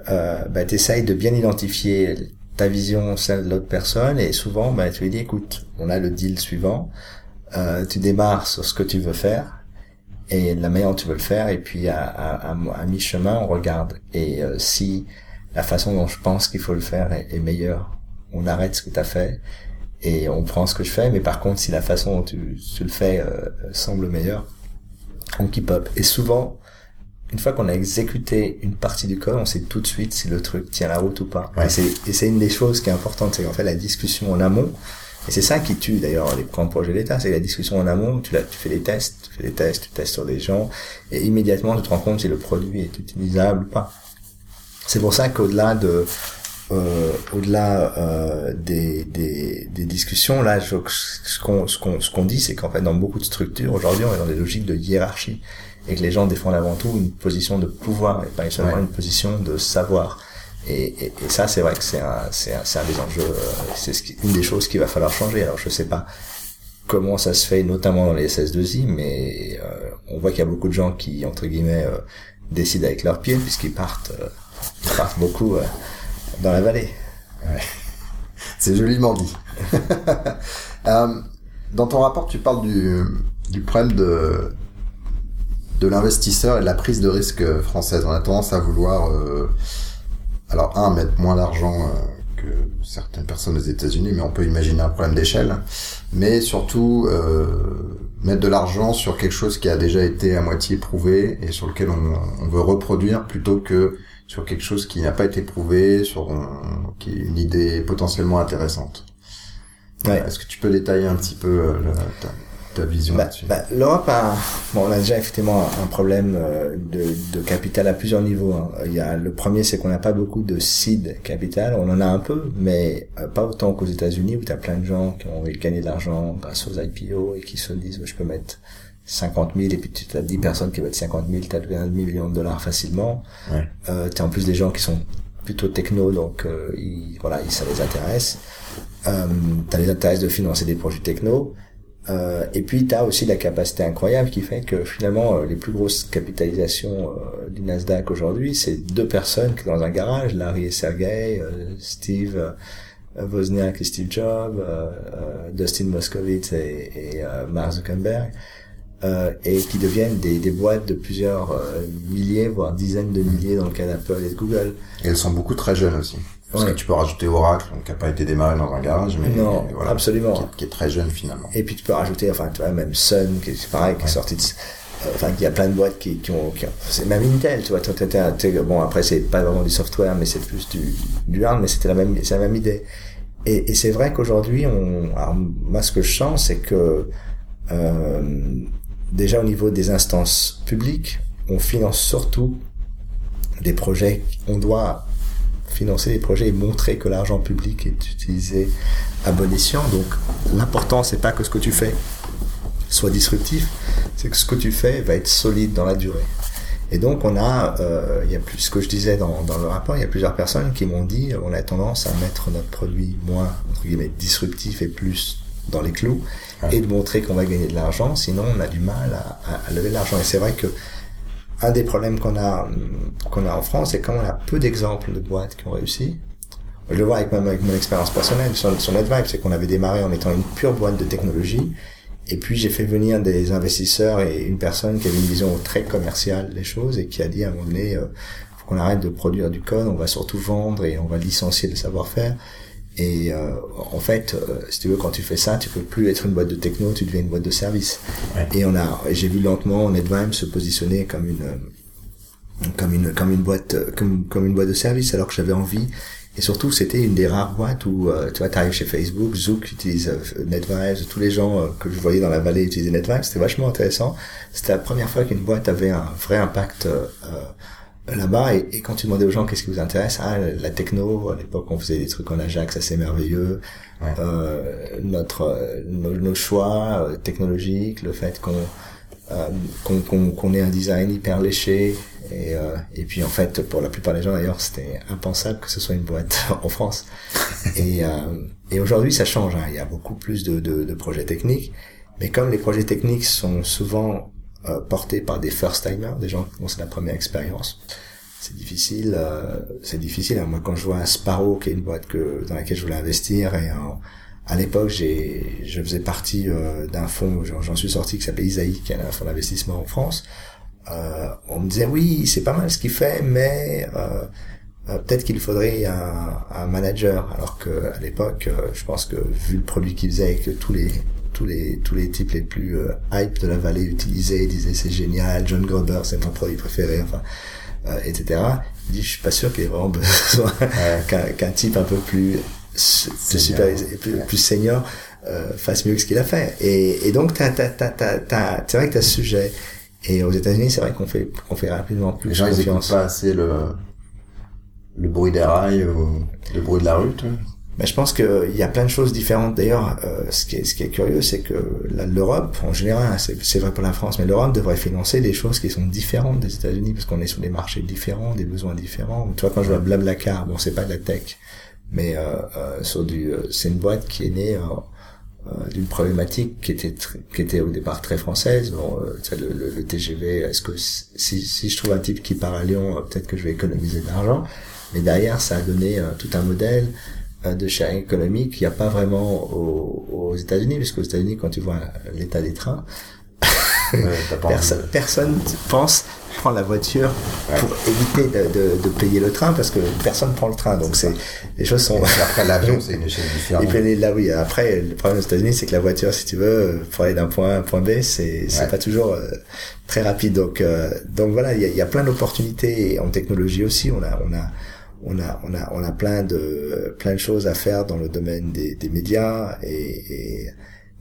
euh, bah, tu essayes de bien identifier ta vision, celle de l'autre personne, et souvent bah, tu lui dis écoute, on a le deal suivant, euh, tu démarres sur ce que tu veux faire, et la manière dont tu veux le faire et puis à, à, à, à mi-chemin on regarde. Et euh, si la façon dont je pense qu'il faut le faire est, est meilleure on arrête ce que tu as fait et on prend ce que je fais mais par contre si la façon dont tu, tu le fais euh, semble meilleure on keep up. Et souvent une fois qu'on a exécuté une partie du code on sait tout de suite si le truc tient la route ou pas. Ouais. et c'est et c'est une des choses qui est importante c'est qu'en fait la discussion en amont et c'est ça qui tue d'ailleurs les grands projets d'État, c'est la discussion en amont, tu, l'as- tu fais des tests, tu fais des tests, tu testes sur des gens, et immédiatement tu te rends compte si le produit est utilisable ou pas. C'est pour ça qu'au-delà de euh, au-delà euh, des, des, des discussions, là, je- ce qu'on ce qu'on ce qu'on dit, c'est qu'en fait, dans beaucoup de structures, aujourd'hui, on est dans des logiques de hiérarchie, et que les gens défendent avant tout une position de pouvoir, et pas seulement Ouais. une position de savoir. Et, et, et ça, c'est vrai que c'est un, c'est un, c'est un des enjeux, euh, c'est ce qui- une des choses qu'il va falloir changer. Alors, je sais pas comment ça se fait, notamment dans les SS2I, mais euh, on voit qu'il y a beaucoup de gens qui, entre guillemets, euh, décident avec leurs pieds, puisqu'ils partent, euh, ils partent beaucoup euh, dans la vallée. C'est joliment dit. Euh, dans ton rapport, tu parles du, du problème de, de l'investisseur et de la prise de risque française. On a tendance à vouloir, euh, alors un, mettre moins d'argent euh, que certaines personnes aux États-Unis, mais on peut imaginer un problème d'échelle. Mais surtout, euh, mettre de l'argent sur quelque chose qui a déjà été à moitié prouvé et sur lequel on, on veut reproduire plutôt que sur quelque chose qui n'a pas été prouvé, sur un- qui est une idée potentiellement intéressante. Ouais. Est-ce que tu peux détailler un petit peu euh, le- ta, ta vision Bah, là-dessus bah, L'Europe a, bon, on a déjà effectivement un problème euh, de, de capital à plusieurs niveaux. hein. Il y a le premier, c'est qu'on n'a pas beaucoup de seed capital. On en a un peu, mais euh, pas autant qu'aux États-Unis où tu as plein de gens qui ont gagné de l'argent grâce aux IPO et qui se disent je peux mettre 50 000 et puis tu as 10 personnes qui mettent 50 000, tu as un demi-million de dollars facilement. Ouais. Euh, tu as en plus des gens qui sont plutôt techno, donc euh, ils, voilà, ça les intéresse. Euh, tu as les intérêts de financer des projets techno. Euh, et puis tu as aussi la capacité incroyable qui fait que finalement euh, les plus grosses capitalisations euh, du Nasdaq aujourd'hui, c'est deux personnes qui dans un garage, Larry et Sergey, euh, Steve euh, Wozniak et Steve Jobs, euh, Dustin Moskovitz et, et Mark Zuckerberg, et qui deviennent des, des boîtes de plusieurs milliers, voire dizaines de milliers dans le cas d'Apple et de Google. Et elles sont beaucoup très jeunes aussi. Parce Ouais. que tu peux rajouter Oracle, donc qui n'a pas été démarré dans un garage, mais Non, voilà, absolument. Qui, est- qui est très jeune finalement. Et puis tu peux rajouter, enfin tu vois, même Sun, qui est pareil, qui est sorti de... Enfin, il y a plein de boîtes qui, qui ont... Qui ont- c'est même Intel, tu vois. t'es- t'es- bon, après, c'est pas vraiment du software, mais c'est plus du, du hard, mais c'était la même, c'est la même idée. Et, et c'est vrai qu'aujourd'hui, on... Alors, moi, ce que je sens, c'est que... Euh, déjà, au niveau des instances publiques, on finance surtout des projets... On doit financer des projets et montrer que l'argent public est utilisé à bon escient. Donc l'important c'est pas que ce que tu fais soit disruptif, c'est que ce que tu fais va être solide dans la durée. Et donc on a, euh, il y a plus ce que je disais dans, dans le rapport, il y a plusieurs personnes qui m'ont dit, on a tendance à mettre notre produit moins entre guillemets disruptif et plus dans les clous Ouais. et de montrer qu'on va gagner de l'argent, sinon on a du mal à, à- à lever de l'argent. Et c'est vrai que un des problèmes qu'on a qu'on a en France, c'est quand on a peu d'exemples de boîtes qui ont réussi. Je le vois avec, même avec mon expérience personnelle sur, sur NetVibe, c'est qu'on avait démarré en étant une pure boîte de technologie, et puis j'ai fait venir des investisseurs et une personne qui avait une vision très commerciale des choses et qui a dit à un moment donné, euh, faut qu'on arrête de produire du code, on va surtout vendre et on va licencier le savoir-faire. Et euh, en fait, euh, si tu veux, quand tu fais ça, tu peux plus être une boîte de techno, tu deviens une boîte de service. Ouais. Et on a, j'ai vu lentement NetVime se positionner comme une, euh, comme une, comme une boîte, euh, comme, comme une boîte de service, alors que j'avais envie. Et surtout, c'était une des rares boîtes où, euh, tu vois, t'arrives chez Facebook, Zook utilise euh, NetVibes, tous les gens que je voyais dans la vallée utilisaient NetVibes, c'était vachement intéressant. C'était la première fois qu'une boîte avait un vrai impact euh, là-bas et, quand tu demandais aux gens qu'est-ce qui vous intéresse ah la techno à l'époque on faisait des trucs en Ajax assez merveilleux. Euh, notre nos, choix euh, technologiques le fait qu'on euh, qu'on ait un design hyper léché et, euh, et puis en fait pour la plupart des gens d'ailleurs c'était impensable que ce soit une boîte en France. Et, et aujourd'hui ça change hein. il y a beaucoup plus de, de, de projets techniques mais comme les projets techniques sont souvent euh, porté par des first timers, des gens dont c'est la première expérience. C'est difficile, euh, c'est difficile. Moi, quand je vois un Sparrow, qui est une boîte que dans laquelle je voulais investir, et à l'époque, j'ai, je faisais partie euh, d'un fonds, j'en suis sorti, qui s'appelle Isaïe, qui est un fonds d'investissement en France. Euh, on me disait oui, c'est pas mal ce qu'il fait, mais euh, peut-être qu'il faudrait un, un, manager. Alors que à l'époque, je pense que vu le produit qu'il faisait, et que tous les tous les tous les types les plus euh, hype de la vallée utilisaient, disaient c'est génial, John Gruber c'est mon produit préféré, enfin, euh, etc. Il dit je suis pas sûr qu'il ait vraiment besoin qu'un type un peu plus super, plus, plus senior euh, fasse mieux que ce qu'il a fait. Et, et donc t'as t'as t'as t'as c'est vrai que t'as ce sujet. Et aux États-Unis c'est vrai qu'on fait qu'on fait rapidement plus Les gens ils pas assez le le bruit des rails ou le bruit de la rue. Toi mais je pense qu'il y a plein de choses différentes. D'ailleurs, euh, ce, qui est, ce qui est curieux, c'est que l'Europe, en général, hein, c'est vrai pour la France, mais l'Europe devrait financer des choses qui sont différentes des États-Unis, parce qu'on est sur des marchés différents, des besoins différents. Tu vois, quand je vois Blablacar, bon, c'est pas de la tech, mais euh, euh, sur du, euh, c'est une boîte qui est née euh, d'une problématique qui était qui était au départ très française. Bon, le, le, le, TGV, est-ce que si, si je trouve un type qui part à Lyon, peut-être que je vais économiser de l'argent. Mais derrière, ça a donné tout un modèle de sharing économique, il n'y a pas vraiment aux, aux États-Unis, puisque aux États-Unis, quand tu vois l'état des trains, personne, personne pense prendre la voiture pour éviter de, de, de, payer le train parce que personne prend le train. Donc c'est les choses sont après l'avion c'est une échelle différente. et puis là oui après le problème aux États-Unis c'est que la voiture si tu veux pour aller d'un point A à un point B c'est c'est pas toujours euh, très rapide. Donc euh, donc voilà il y a, y a plein d'opportunités en technologie aussi. On a on a on a on a on a plein de plein de choses à faire dans le domaine des, des médias et, et,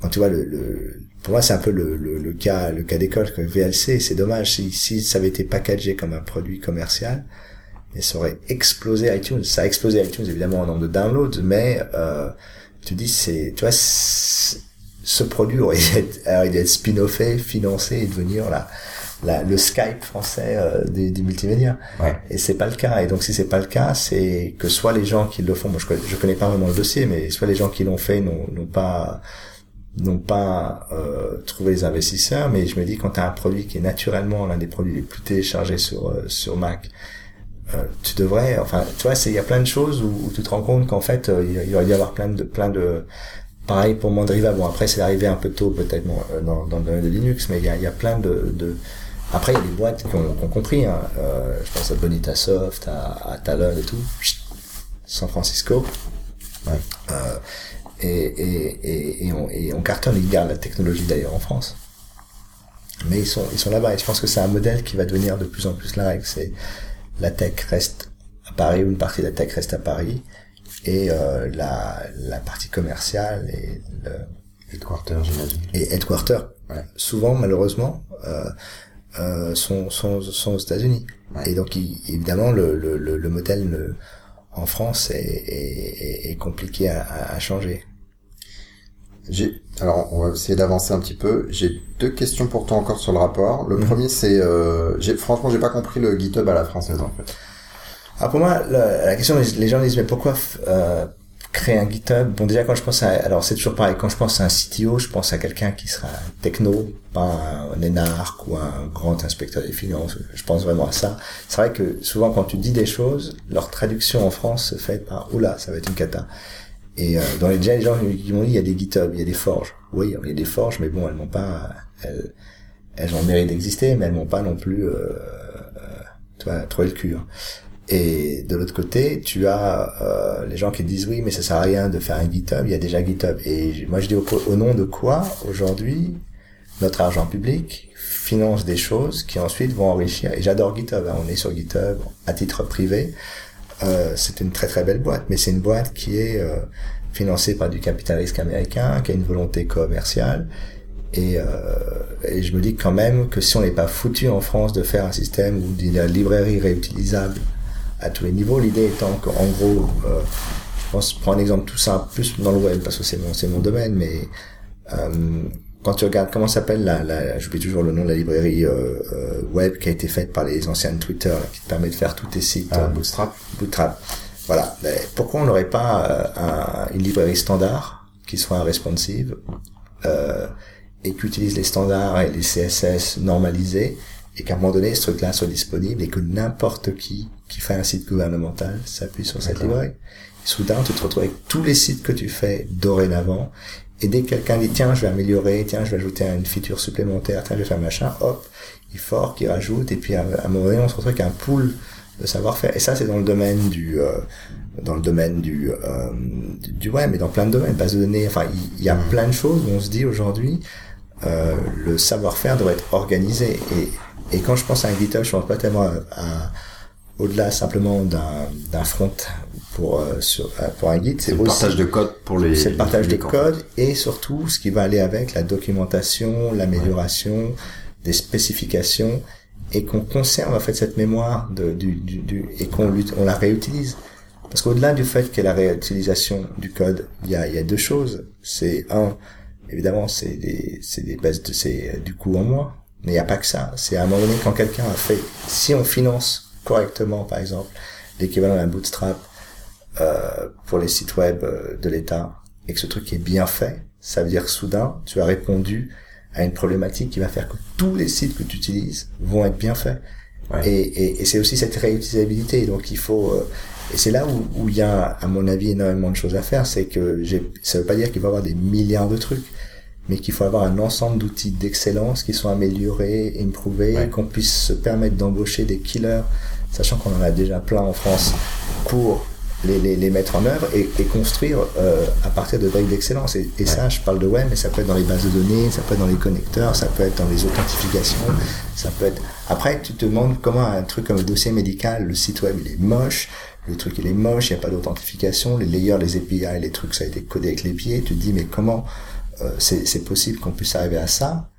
quand tu vois le, le pour moi c'est un peu le, le, le, cas le cas d'école que VLC c'est dommage. Si si ça avait été packagé comme un produit commercial et ça aurait explosé iTunes. Ça a explosé iTunes évidemment en nombre de downloads mais euh, tu dis c'est tu vois ce produit aurait dû être, spin-offé financé et devenir là la, le Skype français euh, des, des, multimédias. Ouais. Et c'est pas le cas. Et donc si c'est pas le cas, c'est que soit les gens qui le font, moi je, je connais pas vraiment le dossier, mais soit les gens qui l'ont fait n'ont pas n'ont pas euh, trouvé les investisseurs. Mais je me dis quand tu as un produit qui est naturellement l'un des produits les plus téléchargés sur euh, sur Mac. Euh, tu devrais, enfin, tu vois, il y a plein de choses où, où tu te rends compte qu'en fait, euh, il y aurait dû y avoir plein de, plein de, pareil pour Mandriva. Bon, après, c'est arrivé un peu tôt, peut-être, bon, dans, dans le domaine de Linux, mais il y a, il y a plein de, de, après, il y a des boîtes qui ont, compris. Hein. Euh, je pense à Bonita Soft, à, à Talon et tout. San Francisco. Ouais. Euh, et, et, et, et, on, et on cartonne. Ils gardent la technologie d'ailleurs en France. Mais ils sont, ils sont là-bas. Et je pense que c'est un modèle qui va devenir de plus en plus la règle. C'est la tech reste à Paris ou une partie de la tech reste à Paris et euh, la, la partie commerciale et le headquarter j'imagine et headquarter ouais. souvent malheureusement euh, euh, sont, sont, sont aux États-Unis. Et donc, évidemment, le, le, le modèle en France est, est, est compliqué à, à changer. Alors, on va essayer d'avancer un petit peu. J'ai deux questions pour toi encore sur le rapport. Le mhm. premier, c'est, euh, franchement, j'ai pas compris le GitHub à la française en fait. Alors pour moi, la, la question, les gens disent mais pourquoi euh, créer un GitHub. Bon, déjà, quand je pense à, alors c'est toujours pareil, quand je pense à un CTO, je pense à quelqu'un qui sera techno, pas un énarque ou un grand inspecteur des finances. Je pense vraiment à ça. C'est vrai que souvent, quand tu dis des choses, leur traduction en France se fait par, oula, ça va être une cata. Et euh, dans les déjà, les gens qui m'ont dit, il y a des GitHub, il y a des forges. Oui, il y a des forges, mais bon, elles n'ont pas, elles, elles ont le mérite d'exister, mais elles n'ont pas non plus, euh, euh, tu vois, trouvé le cul. Hein. Et de l'autre côté, tu as euh, les gens qui disent oui, mais ça sert à rien de faire un GitHub, il y a déjà GitHub. Et moi je dis au, nom de quoi aujourd'hui notre argent public finance des choses qui ensuite vont enrichir. Et j'adore GitHub, hein. on est sur GitHub à titre privé. Euh, c'est une très très belle boîte, mais c'est une boîte qui est euh, financée par du capital risque américain, qui a une volonté commerciale Et, euh, et je me dis quand même que si on n'est pas foutu en France de faire un système y a librairie réutilisable à tous les niveaux, l'idée étant qu'en gros, euh, je pense, prends un exemple tout simple, plus dans le web parce que c'est mon, c'est mon domaine, mais euh, quand tu regardes comment s'appelle la, la j'oublie toujours le nom de la librairie euh, euh, web qui a été faite par les anciens Twitter, là, qui te permet de faire tous tes sites. Ah, euh, Bootstrap. Bootstrap. Voilà. Mais pourquoi on n'aurait pas euh, un- une librairie standard qui soit responsive euh, et qui utilise les standards et les CSS normalisés et qu'à un moment donné ce truc-là soit disponible et que n'importe qui qui fait un site gouvernemental s'appuie sur cette librairie. Et soudain, tu te retrouves avec tous les sites que tu fais dorénavant. Et dès que quelqu'un dit tiens, je vais améliorer, tiens, je vais ajouter une feature supplémentaire, tiens, je vais faire machin, hop, il fork, il rajoute, et puis à, un moment donné, on se retrouve avec un pool de savoir-faire. Et ça, c'est dans le domaine du, euh, dans le domaine du, euh, du- web, mais dans plein de domaines, base de données. Enfin, il, il y a Mhm. plein de choses où on se dit aujourd'hui, euh, le savoir-faire doit être organisé. Et, et quand je pense à un GitHub, je pense pas tellement à, à- au-delà simplement d'un d'un front pour euh, sur, euh, pour un guide, C'est le partage de code pour les. c'est le partage de code et surtout ce qui va aller avec la documentation, l'amélioration, des spécifications et qu'on conserve en fait cette mémoire de, du, du, du- et qu'on on la réutilise. Parce qu'au-delà du fait qu'il y a la réutilisation du code, il y a, y a deux choses. C'est un, évidemment, c'est des, c'est des bases de, c'est euh, du coût en moins. Mais il n'y a pas que ça. C'est à un moment donné quand quelqu'un a fait, si on finance correctement, par exemple, l'équivalent d'un bootstrap, euh, pour les sites web euh, de l'État et que ce truc est bien fait, ça veut dire que soudain, tu as répondu à une problématique qui va faire que tous les sites que tu utilises vont être bien faits. Ouais. Et, et, et c'est aussi cette réutilisabilité. Donc il faut... euh, et c'est là où, où il y a, à mon avis, énormément de choses à faire. C'est que j'ai, ça veut pas dire qu'il va y avoir des milliards de trucs, mais qu'il faut avoir un ensemble d'outils d'excellence qui sont améliorés, improuvés, Ouais. qu'on puisse se permettre d'embaucher des killers, sachant qu'on en a déjà plein en France, pour les, les, les mettre en œuvre et, et construire euh, à partir de briques d'excellence. Et, et ça, je parle de web, mais ça peut être dans les bases de données, ça peut être dans les connecteurs, ça peut être dans les authentifications, ça peut être... Après, tu te demandes comment un truc comme le dossier médical, le site web, il est moche, le truc il est moche, il n'y a pas d'authentification, les layers, les API, les trucs, ça a été codé avec les pieds, tu te dis mais comment c'est c'est possible qu'on puisse arriver à ça.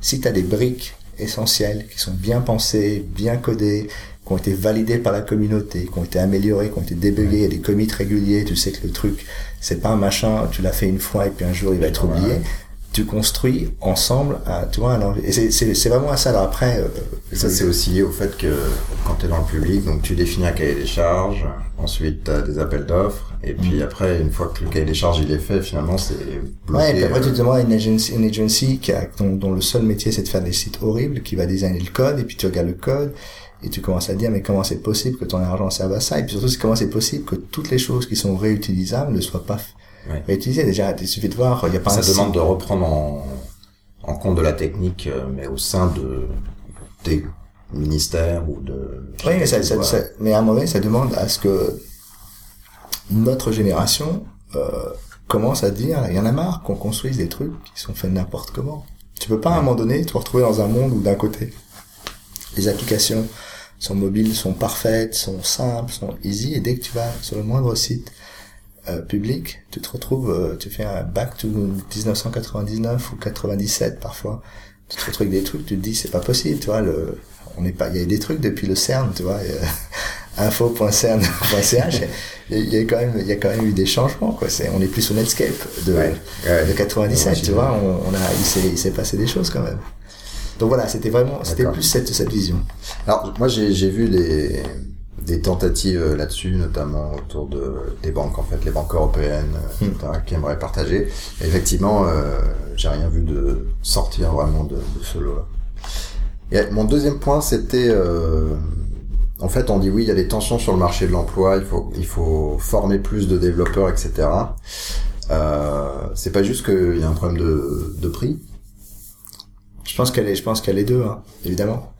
Si tu as des briques essentielles qui sont bien pensées, bien codées, qui ont été validées par la communauté, qui ont été améliorées, qui ont été débuggées, il y a des commits réguliers, tu sais que le truc, c'est pas un machin, tu l'as fait une fois et puis un jour il va être oublié. Tu construis ensemble, un, tu vois, env- et c'est- vraiment à ça. Alors après, euh, ça, c'est aussi lié au fait que quand tu es dans le public, donc tu définis un cahier des charges, ensuite tu as des appels d'offres, et puis après, une fois que le cahier des charges il est fait, finalement, c'est bloqué. Ouais, et puis après tu euh, te demandes à une agency, une agency qui a, dont, dont le seul métier c'est de faire des sites horribles, qui va designer le code, et puis tu regardes le code, et tu commences à dire mais comment c'est possible que ton argent serve à ça, et puis surtout c'est comment c'est possible que toutes les choses qui sont réutilisables ne soient pas Ouais. réutilisées. Déjà, il suffit de voir, il n'y a pas ça demande de reprendre en, en compte de la technique, euh, mais au sein de des ministères ou de... Oui, mais, ça, ça- ça- mais à un moment donné, ça demande à ce que notre génération euh, commence à dire, il y en a marre qu'on construise des trucs qui sont faits n'importe comment. Tu peux pas à un moment donné te retrouver dans un monde où d'un côté, les applications sont mobiles, sont parfaites, sont simples, sont easy, et dès que tu vas sur le moindre site euh, public, tu te retrouves, euh, tu fais un back to 1999 ou 97 parfois, tu te retrouves avec des trucs, tu te dis c'est pas possible, tu vois, le, on n'est pas, il y a des trucs depuis le CERN, tu vois, euh, info.cern.ch, il y a quand même, il y a quand même eu des changements, quoi. C'est, on est plus sur Netscape de, Ouais, ouais. de 97, Ouais, tu vois, on, on a, il s'est, il s'est passé des choses quand même. Donc voilà, c'était vraiment, c'était plus cette, cette vision. Alors, moi, j'ai j'ai vu des, des tentatives euh, là-dessus, notamment autour de, des banques, en fait, les banques européennes, euh, Hmm. etc., qui aimeraient partager. Et effectivement, euh, j'ai rien vu de sortir vraiment de, de ce lot-là. Et mon deuxième point, c'était, euh, en fait, on dit oui, il y a des tensions sur le marché de l'emploi, il faut, il faut former plus de développeurs, etc. Euh, c'est pas juste qu'il y a un problème de, de prix. Je pense qu'elle est, je pense qu'elle est deux, hein, évidemment.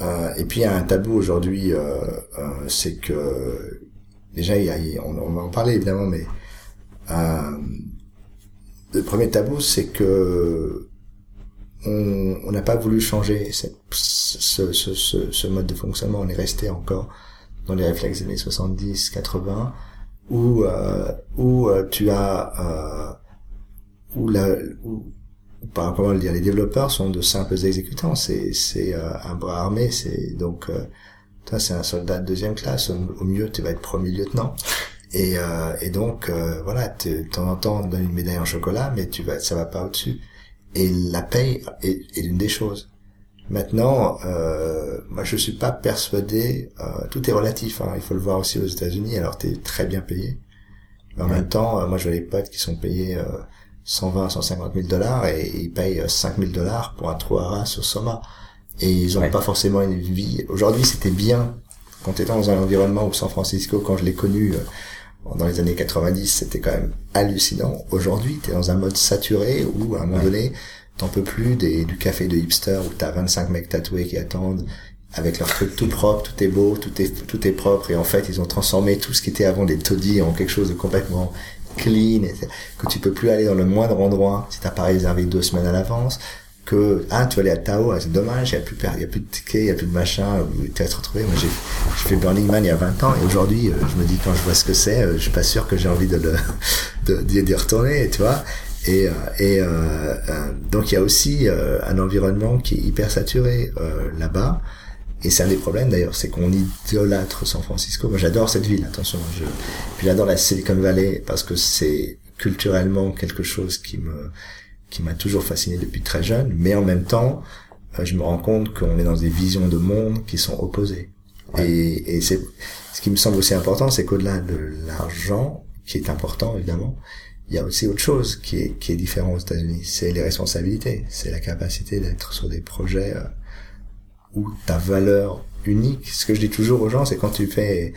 Euh, et puis il y a un tabou aujourd'hui, euh, euh, c'est que déjà on, va en parler évidemment, mais le premier tabou c'est que on n'a pas voulu changer ce, mode de fonctionnement. On est resté encore dans les réflexes des années 70, 80, où où tu as où la où par rapport à le dire, les développeurs sont de simples exécutants. C'est c'est euh, un bras armé. C'est donc euh, toi c'est un soldat de deuxième classe. Au, mieux tu vas être premier lieutenant. Et, euh, et donc voilà, de temps en temps on donne une médaille en chocolat, mais tu vas ça va pas au-dessus. Et la paye est, est l'une des choses. Maintenant, euh, moi je suis pas persuadé. Euh, tout est relatif. Hein, il faut le voir aussi aux États-Unis. Alors tu es très bien payé. Mais en même temps, moi je vois des potes qui sont payés 120, 150 000 dollars et ils payent 5 000 dollars pour un trou à sur Soma. Et ils ont pas forcément une vie. Aujourd'hui, c'était bien quand tu étais dans un environnement où San Francisco, quand je l'ai connu euh, dans les années 90, c'était quand même hallucinant. Aujourd'hui, tu es dans un mode saturé où à un moment donné, t'en peux plus des, du café de hipster où t'as 25 mecs tatoués qui attendent avec leur truc tout propre, tout est beau, tout est tout est propre et en fait ils ont transformé tout ce qui était avant des taudis en quelque chose de complètement clean, que tu peux plus aller dans le moindre endroit si t'as pas réservé deux semaines à l'avance, que ah tu vas aller à Tao, ah, c'est dommage, il y a plus de tickets, il y a plus de machin, tu vas te retrouver. Moi j'ai fait Burning Man il y a 20 ans et aujourd'hui euh, je me dis quand je vois ce que c'est, euh, je suis pas sûr que j'ai envie de le d'y retourner, tu vois. Et, euh, et euh, donc il y a aussi un environnement qui est hyper saturé là-bas. Et c'est un des problèmes d'ailleurs, c'est qu'on idolâtre San Francisco. Moi j'adore cette ville, attention. Je... Puis j'adore la Silicon Valley parce que c'est culturellement quelque chose qui me qui m'a toujours fasciné depuis très jeune. Mais en même temps, euh, je me rends compte qu'on est dans des visions de monde qui sont opposées. Et, et c'est ce qui me semble aussi important, c'est qu'au-delà de l'argent, qui est important évidemment, il y a aussi autre chose qui est qui est différent aux États-Unis. C'est les responsabilités, c'est la capacité d'être sur des projets euh, ta valeur unique. Ce que je dis toujours aux gens, c'est quand tu fais,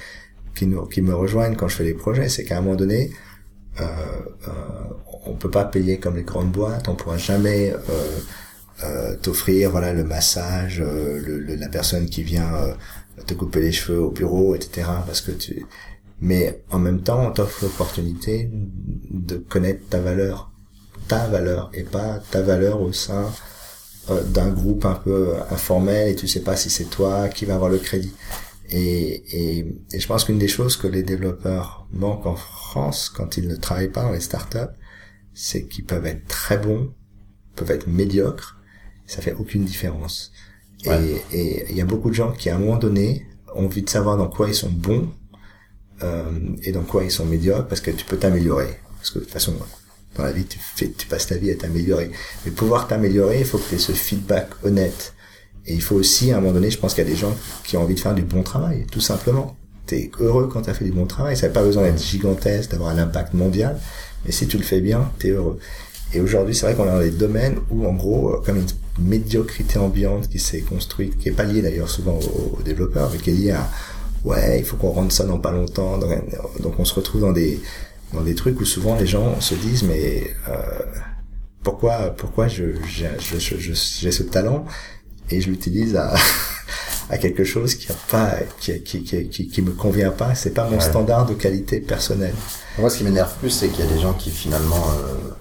qui, me rejoignent quand je fais des projets, c'est qu'à un moment donné, euh, euh, on peut pas payer comme les grandes boîtes, on pourra jamais euh, euh t'offrir voilà le massage, euh, la personne qui vient te couper les cheveux au bureau, etc. Parce que tu, mais en même temps, on t'offre l'opportunité de connaître ta valeur, ta valeur et pas ta valeur au sein d'un groupe un peu informel et tu sais pas si c'est toi qui va avoir le crédit. Et, et, et je pense qu'une des choses que les développeurs manquent en France quand ils ne travaillent pas dans les startups, c'est qu'ils peuvent être très bons, peuvent être médiocres, ça fait aucune différence. Et il y a beaucoup de gens qui à un moment donné ont envie de savoir dans quoi ils sont bons euh, et dans quoi ils sont médiocres parce que tu peux t'améliorer. Parce que de toute façon, dans la vie, tu, fais, tu passes ta vie à t'améliorer. Mais pouvoir t'améliorer, il faut que tu aies ce feedback honnête. Et il faut aussi, à un moment donné, je pense qu'il y a des gens qui ont envie de faire du bon travail, tout simplement. Tu es heureux quand tu as fait du bon travail. Ça n'a pas besoin d'être gigantesque, d'avoir un impact mondial. Mais si tu le fais bien, tu es heureux. Et aujourd'hui, c'est vrai qu'on est dans des domaines où, en gros, comme une médiocrité ambiante qui s'est construite, qui est pas liée d'ailleurs souvent aux, développeurs, mais qui est liée à, ouais, il faut qu'on rentre ça dans pas longtemps. donc on se retrouve dans des, dans des trucs où souvent les gens se disent mais euh, pourquoi pourquoi je j'ai je, je, ce talent et je l'utilise à à quelque chose qui a pas qui qui qui qui, me convient pas. C'est pas mon standard de qualité personnelle. Moi ce qui m'énerve plus c'est qu'il y a des gens qui finalement euh,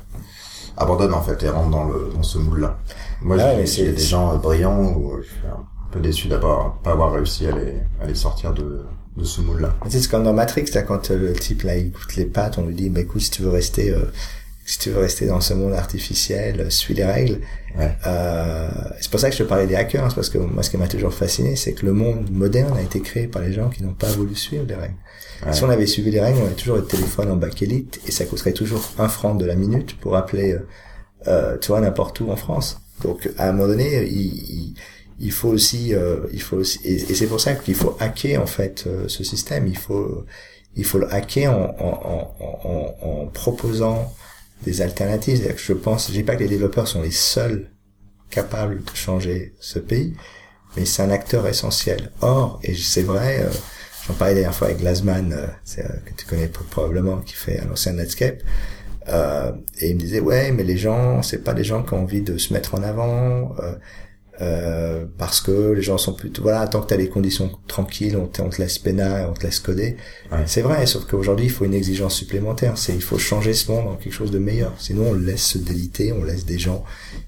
abandonnent en fait et rentrent dans le dans ce moule là moi ah, a des gens brillants où je suis un peu déçu d'avoir pas avoir réussi à les à les sortir de de ce moule-là. C'est comme dans Matrix, là, quand euh, le type là il goûte les pattes, on lui dit, bah écoute, si tu veux rester, euh, si tu veux rester dans ce monde artificiel, euh, suis les règles. Ouais. Euh, c'est pour ça que je te parlais des hackers, hein, parce que moi, ce qui m'a toujours fasciné, c'est que le monde moderne a été créé par les gens qui n'ont pas voulu suivre les règles. Si on avait suivi les règles, on aurait toujours le téléphone en bakélite et ça coûterait toujours un franc de la minute pour appeler, euh, tu vois, n'importe où en France. Donc, à un moment donné, il, il il faut aussi, euh, il faut aussi, et, c'est pour ça qu'il faut hacker en fait euh, ce système. Il faut, il faut le hacker en, en, en, en proposant des alternatives. Que je pense, je dis pas que les développeurs sont les seuls capables de changer ce pays, mais c'est un acteur essentiel. Or, et c'est vrai, euh, j'en parlais la dernière fois avec Glasman, que tu connais probablement, qui fait un ancien Netscape. et il me disait ouais mais les gens c'est pas des gens qui ont envie de se mettre en avant euh, parce que les gens sont plutôt voilà tant que tu as les conditions tranquilles on, te laisse peinard on te laisse coder. C'est vrai sauf qu'aujourd'hui il faut une exigence supplémentaire. C'est il faut changer ce monde en quelque chose de meilleur. Sinon on laisse se déliter on laisse des gens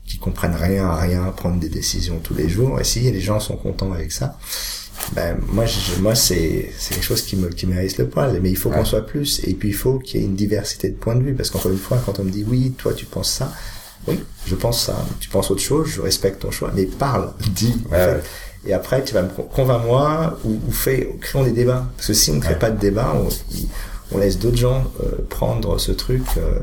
qui comprennent rien à rien prendre des décisions tous les jours. Et si les gens sont contents avec ça ben moi je, moi c'est c'est quelque chose qui me qui mérite le poil. Mais il faut qu'on soit plus. Et puis il faut qu'il y ait une diversité de points de vue. Parce qu'encore une fois quand on me dit oui toi tu penses ça oui, je pense ça. Tu penses autre chose, je respecte ton choix, mais parle, dis. en fait. Et après, tu vas me con- convainc-moi ou, ou fais, créons des débats. Parce que si on ne crée pas de débat, on, laisse d'autres gens euh, prendre ce truc. euh,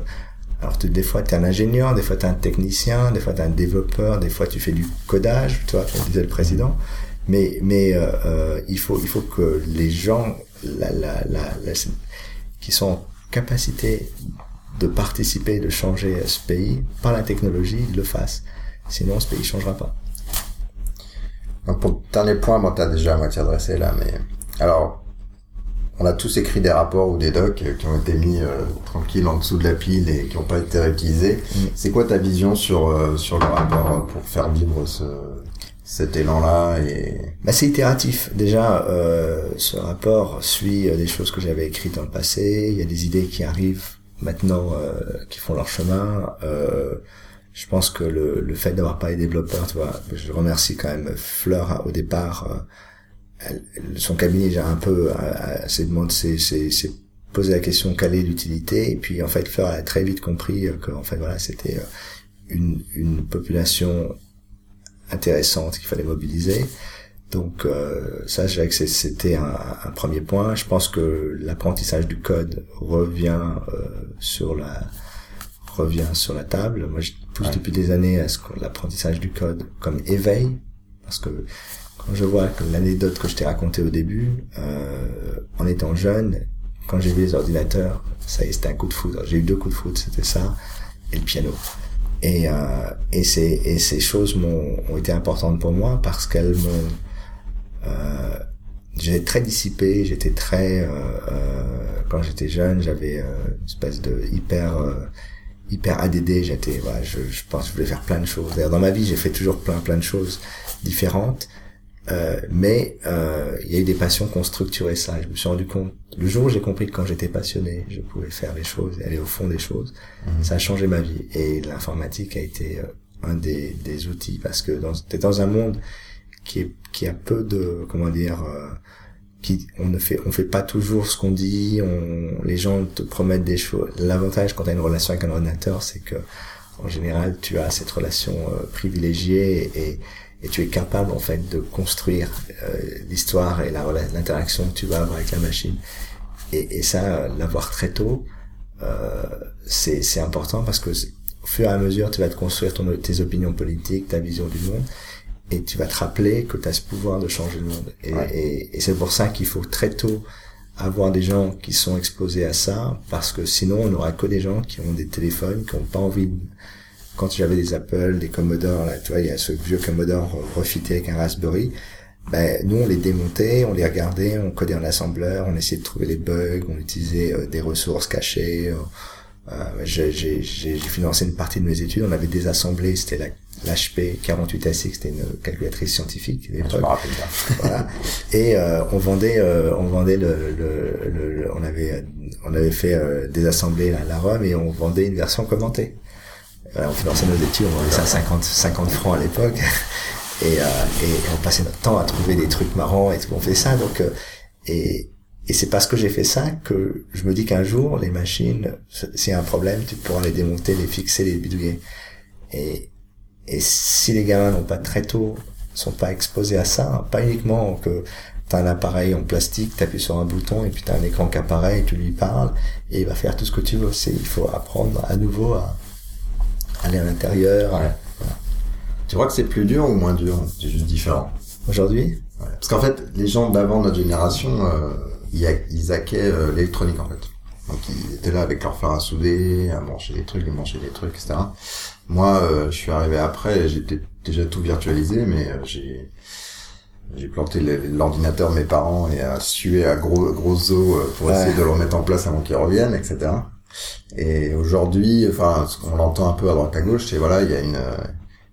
alors tu- des fois, tu es un ingénieur, des fois, tu es un technicien, des fois, tu es un développeur, des fois, tu fais du codage, tu vois, comme disait le président. Mais, mais euh, euh, il, faut, il faut que les gens la, la, la, la- qui sont en capacité de participer, de changer ce pays par la technologie, le fassent. Sinon, ce pays changera pas. Donc pour le dernier point, bon, t'as déjà à moitié adressé là, mais alors, on a tous écrit des rapports ou des docs euh, qui ont été mis euh, tranquilles en dessous de la pile et qui n'ont pas été réutilisés. Mm. C'est quoi ta vision sur euh, sur le rapport euh, pour faire vivre ce cet élan-là et Bah, c'est itératif. Déjà, euh, ce rapport suit des choses que j'avais écrites dans le passé. Il y a des idées qui arrivent maintenant, euh, qui font leur chemin. Euh, je pense que le, le fait d'avoir parlé développeur, tu vois, je remercie quand même Fleur hein, au départ. euh, son cabinet déjà un peu s'est demandé, s'est posé la question quelle est l'utilité. Et puis en fait, Fleur a très vite compris que en fait voilà, c'était une, une population intéressante qu'il fallait mobiliser. Donc euh, ça, je dirais que c'était un, un premier point. Je pense que l'apprentissage du code revient euh, sur la revient sur la table. Moi, je pousse Ouais. depuis des années à ce que l'apprentissage du code comme éveil, parce que quand je vois l'anecdote que je t'ai racontée au début, euh, en étant jeune, quand j'ai vu les ordinateurs, ça y est, c'était un coup de foudre. J'ai eu deux coups de foudre, c'était ça et le piano. Et, euh, et, ces, et ces choses m'ont ont été importantes pour moi parce qu'elles m'ont... Euh, j'étais très dissipé, j'étais très... Euh, euh, quand j'étais jeune, j'avais euh, une espèce de hyper... Euh, hyper ADD, j'étais... Voilà, je, je pense que je voulais faire plein de choses. D'ailleurs, dans ma vie, j'ai fait toujours plein plein de choses différentes. Euh, mais euh, il y a eu des passions qui ont structuré ça. Je me suis rendu compte, le jour où j'ai compris que quand j'étais passionné, je pouvais faire les choses et aller au fond des choses, ça a changé ma vie. Et l'informatique a été euh, un des, des outils parce que dans, t'es dans un monde qui est qui a peu de comment dire euh, qui on ne fait on fait pas toujours ce qu'on dit on les gens te promettent des choses l'avantage quand tu as une relation avec un ordinateur c'est que en général tu as cette relation euh, privilégiée et, et tu es capable en fait de construire euh, l'histoire et la l'interaction que tu vas avoir avec la machine. Et, et ça l'avoir très tôt euh, c'est c'est important parce que au fur et à mesure tu vas te construire ton, tes opinions politiques ta vision du monde et tu vas te rappeler que tu as ce pouvoir de changer le monde. Et, Ouais. et, et c'est pour ça qu'il faut très tôt avoir des gens qui sont exposés à ça, parce que sinon on n'aura que des gens qui ont des téléphones, qui n'ont pas envie de... Quand j'avais des Apple, des Commodore, là, tu vois, il y a ce vieux Commodore refité avec un Raspberry, ben, nous on les démontait, on les regardait, on codait en assembleur, on essayait de trouver les bugs, on utilisait euh, des ressources cachées. euh, euh, j'ai financé une partie de mes études, on avait désassemblé, c'était la l'HP 48SX, c'était une calculatrice scientifique à je me rappelle voilà. Et euh, on vendait, euh, on vendait le, le, le- le- on avait, on avait fait euh, désassembler la, la ROM et on vendait une version commentée. Voilà, on finançait nos études, on vendait ça à 50, 50 francs à l'époque. Et, euh, et on passait notre temps à trouver des trucs marrants et tout. On fait ça, donc euh, et et c'est parce que j'ai fait ça que je me dis qu'un jour les machines, s'il y a un problème, tu pourras les démonter, les fixer, les bidouiller. Et et si les gamins n'ont pas très tôt, sont pas exposés à ça, pas uniquement que t'as un appareil en plastique, t'appuies sur un bouton et puis t'as un écran qui apparaît et tu lui parles et il va faire tout ce que tu veux. C'est, il faut apprendre à nouveau à aller à l'intérieur. Ouais. Tu crois que c'est plus dur ou moins dur? C'est juste différent. Aujourd'hui, Ouais. Parce qu'en fait, les gens d'avant notre génération, euh, ils, hackaient euh, l'électronique en fait. Donc ils étaient là avec leur fer à souder, à brancher des trucs, à brancher des trucs, etc. Moi, euh, je suis arrivé après, j'étais déjà tout virtualisé, mais euh, j'ai j'ai planté l'ordinateur de mes parents et à suer à gros gros os euh, pour Ouais. essayer de le remettre en place avant qu'ils reviennent, etc. Et aujourd'hui, enfin, ce qu'on entend un peu à droite à gauche, c'est voilà, il y a une euh,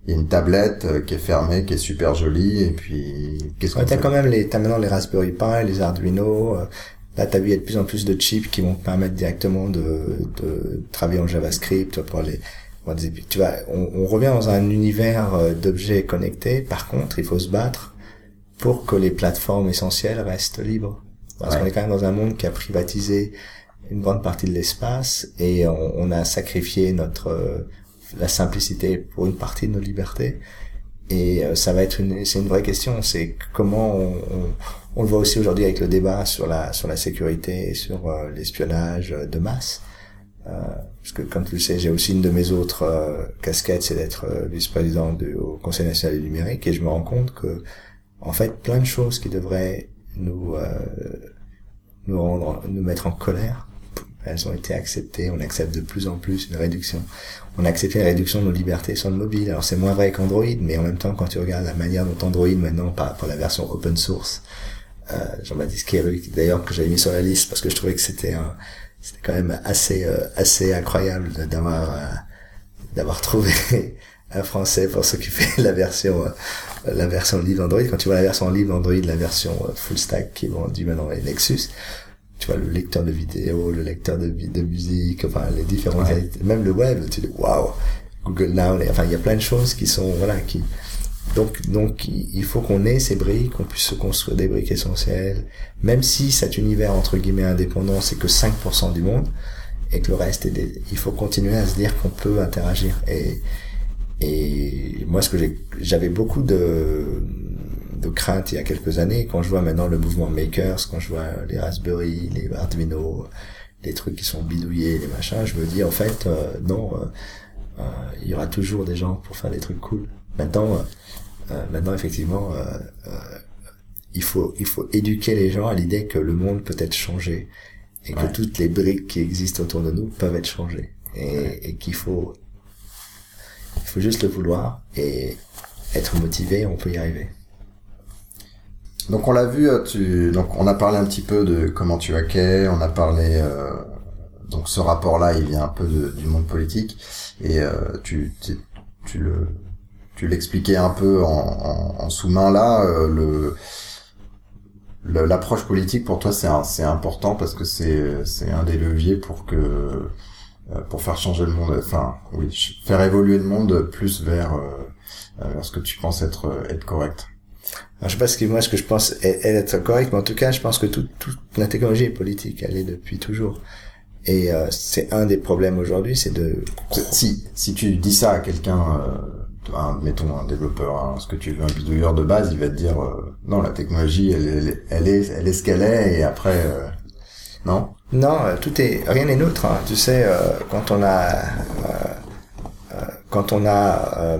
il y a une tablette euh, qui est fermée, qui est super jolie, et puis qu'est-ce qu'on ouais, t'as fait quand même les, t'as maintenant les Raspberry Pi, les Arduino. Là, t'as vu, il y a de plus en plus de chips qui vont te permettre directement de, de travailler en JavaScript pour les, pour des- tu vois, on, on revient dans un univers euh, d'objets connectés. Par contre, il faut se battre pour que les plateformes essentielles restent libres. Parce Ouais. qu'on est quand même dans un monde qui a privatisé une grande partie de l'espace et on, on a sacrifié notre euh, la simplicité pour une partie de nos libertés. Et euh, ça va être une, c'est une vraie question. C'est comment on, on, on, le voit aussi aujourd'hui avec le débat sur la sur la sécurité et sur euh, l'espionnage de masse. Euh, parce que comme tu le sais, j'ai aussi une de mes autres euh, casquettes, c'est d'être vice-président du au Conseil national du numérique, et je me rends compte que en fait, plein de choses qui devraient nous nous rendre, nous mettre en colère, elles ont été acceptées. On accepte de plus en plus une réduction on a accepté la réduction de nos libertés sur le mobile. Alors c'est moins vrai qu'Android, mais en même temps, quand tu regardes la manière dont Android maintenant, par à la version open source, euh, Jean-Baptiste Kéru, d'ailleurs que j'avais mis sur la liste parce que je trouvais que c'était un, c'était quand même assez euh, assez incroyable d'avoir euh, d'avoir trouvé un français pour s'occuper de la version euh, la version libre Android. Quand tu vois la version libre Android, la version full stack qui est vendue maintenant les Nexus, tu vois le lecteur de vidéo, le lecteur de, de musique, enfin les différents, même le web, tu dis waouh, Google Now, enfin il y a plein de choses qui sont voilà qui donc donc il faut qu'on ait ces briques, qu'on puisse se construire des briques essentielles, même si cet univers entre guillemets indépendant c'est que 5% du monde et que le reste est des, il faut continuer à se dire qu'on peut interagir. Et et moi ce que j'avais beaucoup de de crainte il y a quelques années. Quand je vois maintenant le mouvement Makers, quand je vois les Raspberry, les Arduino, les trucs qui sont bidouillés, les machins, je me dis en fait euh, non, euh, euh, il y aura toujours des gens pour faire des trucs cool. Maintenant, maintenant effectivement, il faut il faut éduquer les gens à l'idée que le monde peut être changé et que toutes les briques qui existent autour de nous peuvent être changées et, et qu'il faut il faut juste le vouloir et être motivé, on peut y arriver. Donc on l'a vu, euh, tu, donc on a parlé un petit peu de comment tu hackais, on a parlé, euh, donc ce rapport-là, il vient un peu du monde politique, et euh, tu, tu, le, tu l'expliquais un peu en, en, sous-main là, le, l'approche politique pour toi c'est c'est important parce que c'est c'est un des leviers pour que pour faire changer le monde, enfin oui, faire évoluer le monde plus vers, vers ce que tu penses être être correct. Alors, je sais pas ce que moi ce que je pense est, être correct, mais en tout cas, je pense que toute la technologie est politique, elle est depuis toujours. Et euh, c'est un des problèmes aujourd'hui, c'est de si si tu dis ça à quelqu'un, euh, mettons un développeur, hein, ce que tu veux un bidouilleur de base, il va te dire euh, non la technologie elle, elle, elle, est elle est ce qu'elle est et après euh, non? Non tout est rien n'est neutre. Hein. Tu sais quand on a quand on a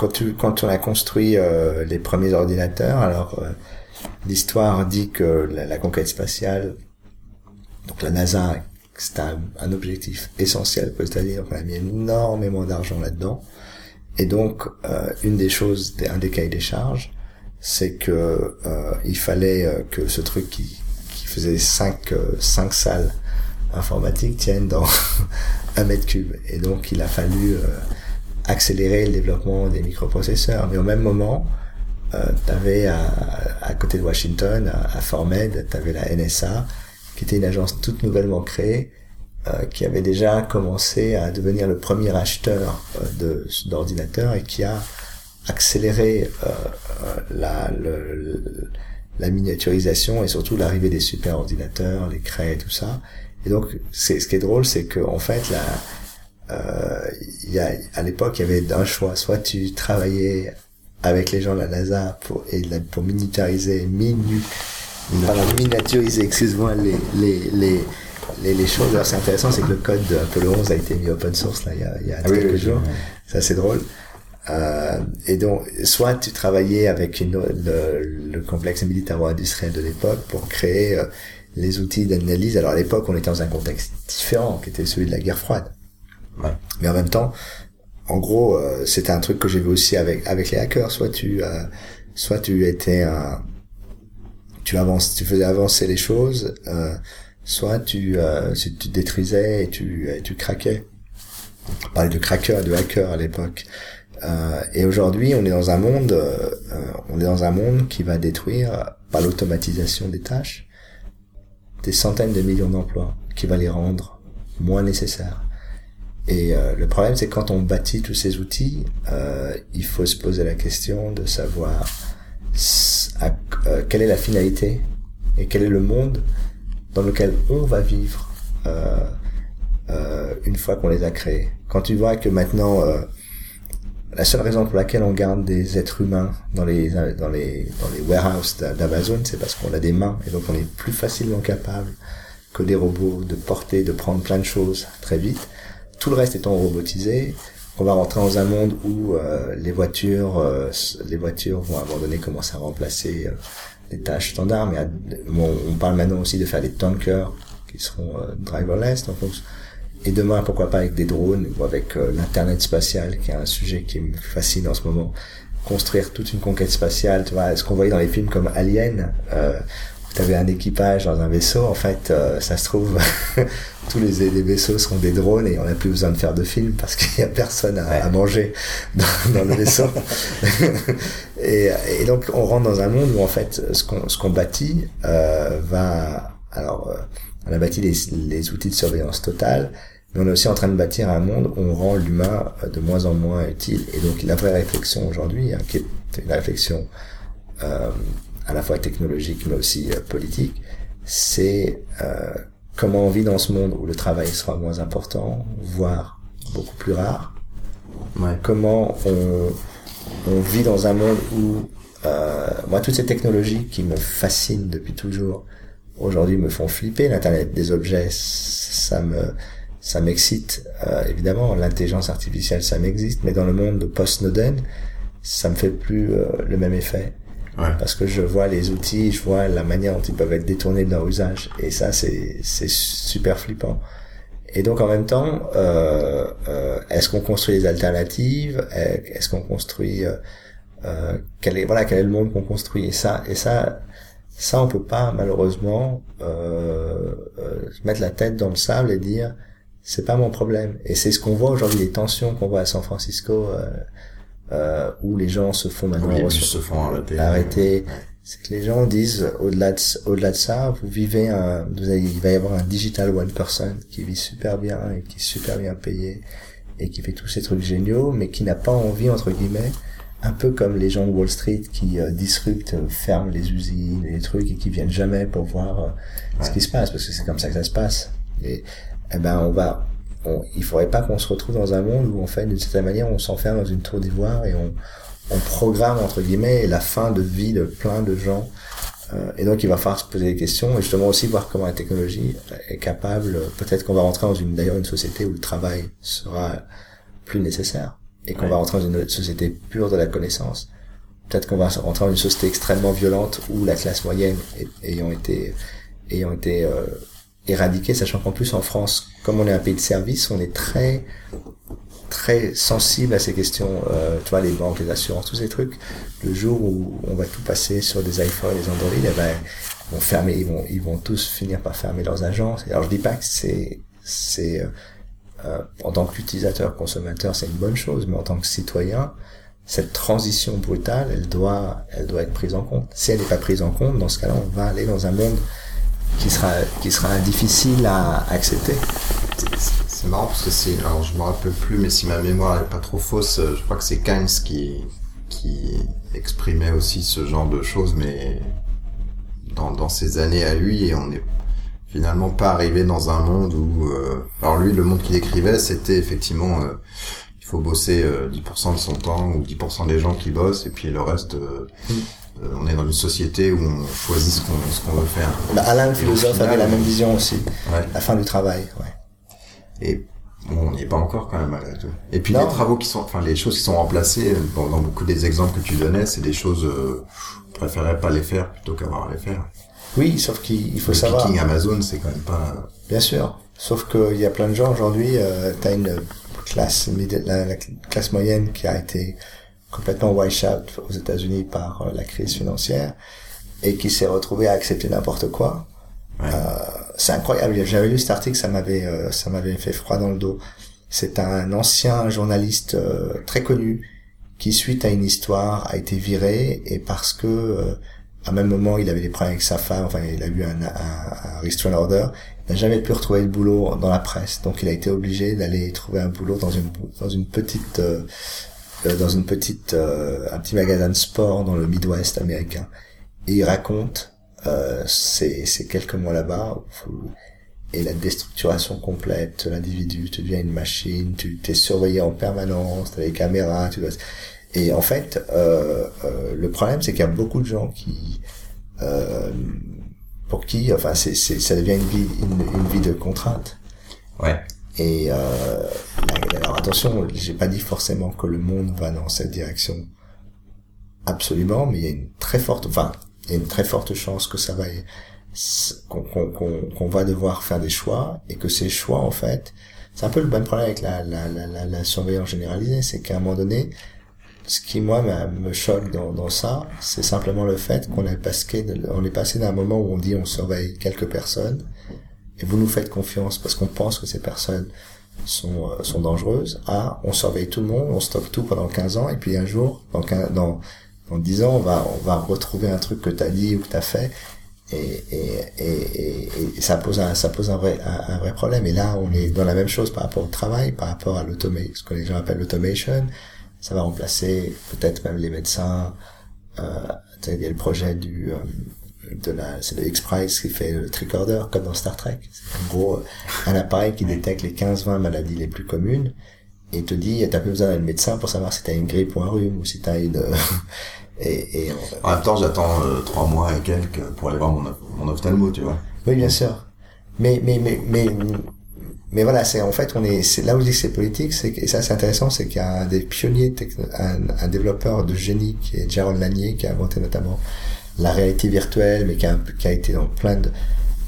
quand, tu, quand on a construit euh, les premiers ordinateurs, alors euh, l'histoire dit que la, conquête spatiale, donc la NASA, c'est un, objectif essentiel pour les États-Unis, on a mis énormément d'argent là-dedans. Et donc, euh, une des choses, un des cahiers des charges, c'est que il fallait que ce truc qui, qui faisait cinq, cinq salles informatiques tienne dans un mètre cube. Et donc, il a fallu accélérer le développement des microprocesseurs. Mais au même moment, euh, tu à, à, côté de Washington, à, à Formed, tu avais la NSA, qui était une agence toute nouvellement créée, euh, qui avait déjà commencé à devenir le premier acheteur euh, d'ordinateurs et qui a accéléré euh, euh, la, le, la miniaturisation et surtout l'arrivée des super ordinateurs, les craies et tout ça. Et donc, ce qui est drôle, c'est que en fait, la, il y a, à l'époque, il y avait un choix. Soit tu travaillais avec les gens de la NASA pour, et pour miniaturiser, minu, miniaturiser, excuse-moi, les, les, les, les, les choses. Alors, c'est intéressant, c'est que le code de Apollo 11 a été mis open source, là, il y a, il y a ah quelques jours. Ça, c'est drôle. Euh, et donc, soit tu travaillais avec une, le, le complexe militaro-industriel de l'époque pour créer euh, les outils d'analyse. Alors, à l'époque, on était dans un contexte différent, qui était celui de la guerre froide. Mais en même temps, en gros, euh, c'était un truc que j'ai vu aussi avec avec les hackers. Soit tu, euh, soit tu étais un, tu avances, tu faisais avancer les choses, euh, soit tu, euh, tu détruisais et tu, et tu craquais. On parlait de cracker, de hacker à l'époque. Euh, et aujourd'hui, on est dans un monde, on est dans un monde qui va détruire par l'automatisation des tâches des centaines de millions d'emplois, qui va les rendre moins nécessaires. Et euh, le problème, c'est quand on bâtit tous ces outils, euh, il faut se poser la question de savoir euh, quelle est la finalité et quel est le monde dans lequel on va vivre euh, une fois qu'on les a créés. Quand tu vois que maintenant euh, la seule raison pour laquelle on garde des êtres humains dans les dans les dans les warehouses d'Amazon, c'est parce qu'on a des mains et donc on est plus facilement capable que des robots de porter, de prendre plein de choses très vite. Tout le reste étant robotisé, on va rentrer dans un monde où euh, les voitures, euh, les voitures vont à un commencer à remplacer euh, les tâches standards. Mais on parle maintenant aussi de faire des tankers qui seront driverless. Donc, et demain, pourquoi pas avec des drones ou avec l'internet spatial, qui est un sujet qui me fascine en ce moment. Construire toute une conquête spatiale, tu vois, ce qu'on voyait dans les films comme Alien, tu avais un équipage dans un vaisseau, en fait, euh, ça se trouve, tous les, les, vaisseaux seront des drones et on n'a plus besoin de faire de films parce qu'il n'y a personne à, à manger dans, dans, le vaisseau. et, et, donc, on rentre dans un monde où, en fait, ce qu'on qu'on bâtit euh, va... Alors, euh, on a bâti les, les outils de surveillance totale, mais on est aussi en train de bâtir un monde où on rend l'humain euh, de moins en moins utile. Et donc, la vraie réflexion aujourd'hui, hein, qui est une réflexion... Euh, à la fois technologique mais aussi euh, politique, c'est euh, comment on vit dans ce monde où le travail sera moins important, voire beaucoup plus rare. Ouais. Comment on, on vit dans un monde où euh, moi toutes ces technologies qui me fascinent depuis toujours aujourd'hui me font flipper. L'internet des objets, ça me ça m'excite euh, évidemment. L'intelligence artificielle, ça m'existe, mais dans le monde de post-Snowden, ça me fait plus euh, le même effet. Parce que je vois les outils, je vois la manière dont ils peuvent être détournés de leur usage. Et ça, c'est, super flippant. Et donc en même temps, euh, euh, est-ce qu'on construit des alternatives? Est-ce qu'on construit euh, euh, quel est voilà quel est le monde qu'on construit? Et ça et ça ça on peut pas malheureusement euh, euh, mettre la tête dans le sable et dire c'est pas mon problème. Et c'est ce qu'on voit aujourd'hui les tensions qu'on voit à San Francisco euh, où les gens se font maintenant se font arrêter. arrêter. C'est que les gens disent au-delà de au-delà de ça, vous vivez un, vous avez, il va y avoir un digital one person qui vit super bien et qui est super bien payé et qui fait tous ces trucs géniaux, mais qui n'a pas envie entre guillemets, un peu comme les gens de Wall Street qui euh, disruptent, euh, ferment les usines et les trucs et qui viennent jamais pour voir euh, ce qui se passe parce que c'est comme ça que ça se passe. Et eh ben on va on, il faudrait pas qu'on se retrouve dans un monde où en fait d'une certaine manière on s'enferme dans une tour d'ivoire et on, on programme entre guillemets la fin de vie de plein de gens. Euh, et donc il va falloir se poser des questions et justement aussi voir comment la technologie est capable peut-être qu'on va rentrer dans une d'ailleurs une société où le travail sera plus nécessaire et qu'on va rentrer dans une société pure de la connaissance. Peut-être qu'on va rentrer dans une société extrêmement violente où la classe moyenne ayant été ayant été euh, éradiquée sachant qu'en plus en France comme on est un pays de service, on est très très sensible à ces questions, euh, tu vois, les banques, les assurances, tous ces trucs. Le jour où on va tout passer sur des iPhones, des Android, eh ben, ils vont fermer, ils vont, ils vont tous finir par fermer leurs agences. Alors je dis pas que c'est, c'est, euh, euh en tant qu'utilisateur, consommateur, c'est une bonne chose, mais en tant que citoyen, cette transition brutale, elle doit, elle doit être prise en compte. Si elle n'est pas prise en compte, dans ce cas-là, on va aller dans un monde qui sera qui sera difficile à accepter. C'est marrant parce que c'est alors je me rappelle plus mais si ma mémoire est pas trop fausse, euh, je crois que c'est Keynes qui qui exprimait aussi ce genre de choses mais dans dans ces années à lui et on n'est finalement pas arrivé dans un monde où euh, alors lui le monde qu'il décrivait c'était effectivement euh, il faut bosser 10% de son temps ou 10% des gens qui bossent et puis le reste mm. Euh, on est dans une société où on choisit ce qu'on veut faire. Bah, Alain, le philosophe, avait la même vision aussi. Ouais. La fin du travail, ouais. Et bon, on n'y est pas encore quand même malgré tout. Et puis les travaux qui sont, enfin les choses qui sont remplacées, bon, dans beaucoup des exemples que tu donnais, c'est des choses, euh, on préférerait pas les faire plutôt qu'avoir à les faire. Oui, sauf qu'il faut le savoir. Picking Amazon, c'est quand même pas. Bien sûr. Sauf qu'il y a plein de gens aujourd'hui, euh, t'as une classe, la, la classe moyenne qui a été complètement wash out aux États-Unis par euh, la crise financière et qui s'est retrouvé à accepter n'importe quoi. Euh, c'est incroyable. J'avais lu cet article, ça m'avait euh, ça m'avait fait froid dans le dos. C'est un ancien journaliste euh, très connu qui suite à une histoire a été viré et parce que à un même moment il avait des problèmes avec sa femme, enfin il a eu un, un, un restraint order, il n'a jamais pu retrouver le boulot dans la presse, donc il a été obligé d'aller trouver un boulot dans une dans une petite euh, dans une petite euh, un petit magasin de sport dans le Midwest américain et il raconte euh, ces, ces quelques mois là-bas et la déstructuration complète l'individu. Tu deviens une machine, tu t'es surveillé en permanence, tu as les caméras, tu dois... Et en fait, euh, euh, le problème, c'est qu'il y a beaucoup de gens qui, euh, pour qui, enfin, c'est, ça devient une vie, une vie de contrainte. Ouais. Et euh, alors attention, j'ai pas dit forcément que le monde va dans cette direction, absolument, mais il y a une très forte, enfin, il y a une très forte chance que ça va, qu'on, va devoir faire des choix et que ces choix, en fait, c'est un peu le même problème avec la, la, la, la surveillance généralisée, c'est qu'à un moment donné, ce qui moi me choque dans, ça, c'est simplement le fait qu'on est passé d'un moment où on dit on surveille quelques personnes et vous nous faites confiance parce qu'on pense que ces personnes sont euh, sont dangereuses. À on surveille tout le monde, on stocke tout pendant 15 ans et puis un jour, dans dans dans 10 ans, on va on va retrouver un truc que t'as dit ou que t'as fait et, et, et, et, ça pose un ça pose un vrai un, vrai problème et là on est dans la même chose par rapport au travail par rapport à l'automation ce que les gens appellent l'automation ça va remplacer peut-être même les médecins. Euh, il y a le projet du euh, de la c'est le X-Prize qui fait le tricorder comme dans Star Trek. C'est en gros un appareil qui détecte les 15-20 maladies les plus communes et te dit t'as plus besoin d'un médecin pour savoir si t'as une grippe ou un rhume ou si t'as une et, et en même temps j'attends euh, trois mois et quelques pour aller voir mon mon ophtalmo tu vois. Oui bien sûr. Mais mais mais mais mais voilà, c'est en fait on est, c'est là où je dis que c'est politique, c'est et ça c'est intéressant, c'est qu'il y a un des pionniers, un, un, développeur de génie qui est Jaron Lanier, qui a inventé notamment la réalité virtuelle, mais qui a, qui a été dans plein de,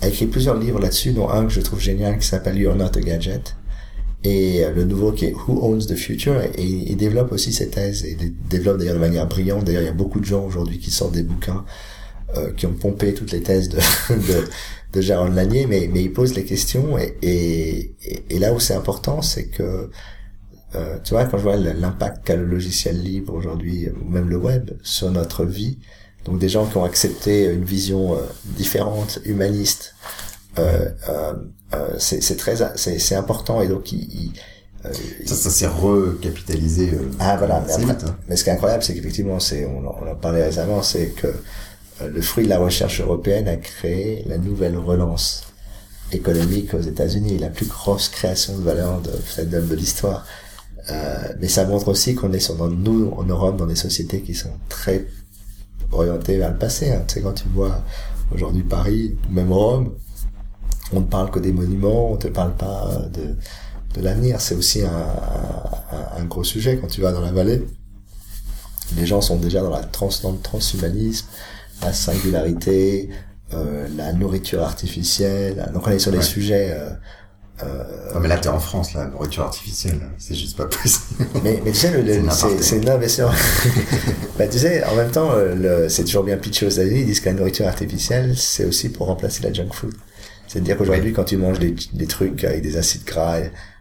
a écrit plusieurs livres là-dessus, dont un que je trouve génial qui s'appelle You're Not a Gadget, et le nouveau qui est Who Owns the Future, et il développe aussi cette thèse, et développe d'ailleurs de manière brillante. D'ailleurs, il y a beaucoup de gens aujourd'hui qui sortent des bouquins euh, qui ont pompé toutes les thèses de, de de Jaron Lanier, mais, mais il pose les questions et, et, et là où c'est important, c'est que euh, tu vois, quand je vois l'impact qu'a le logiciel libre aujourd'hui, ou même le web, sur notre vie, donc des gens qui ont accepté une vision euh, différente, humaniste, euh, euh, euh c'est très c'est important et donc il, ça, ça s'est recapitalisé. ah voilà. Mais, hein. mais, ce qui est incroyable, c'est qu'effectivement, c'est on, on en parlait récemment, c'est que euh, le fruit de la recherche européenne a créé la nouvelle relance économique aux États-Unis, la plus grosse création de valeur de, de l'histoire. Euh, mais ça montre aussi qu'on est sur, dans, nous, en Europe, dans des sociétés qui sont très orientées vers le passé. Hein. Tu sais, quand tu vois aujourd'hui Paris, même Rome, on ne parle que des monuments, on ne te parle pas de, de l'avenir. C'est aussi un, un, un, gros sujet quand tu vas dans la vallée. Les gens sont déjà dans, la trans, dans le transhumanisme, la singularité, euh, la nourriture artificielle. Donc on est sur des sujets. Euh, euh, mais là t'es en France, la nourriture artificielle, c'est juste pas possible. Mais, mais tu sais, c'est non, mais c'est bah, tu sais, en même temps, euh, c'est toujours bien pitché aux États-Unis. Ils disent que la nourriture artificielle, c'est aussi pour remplacer la junk food. C'est-à-dire qu'aujourd'hui, quand tu manges des, des trucs avec des acides gras,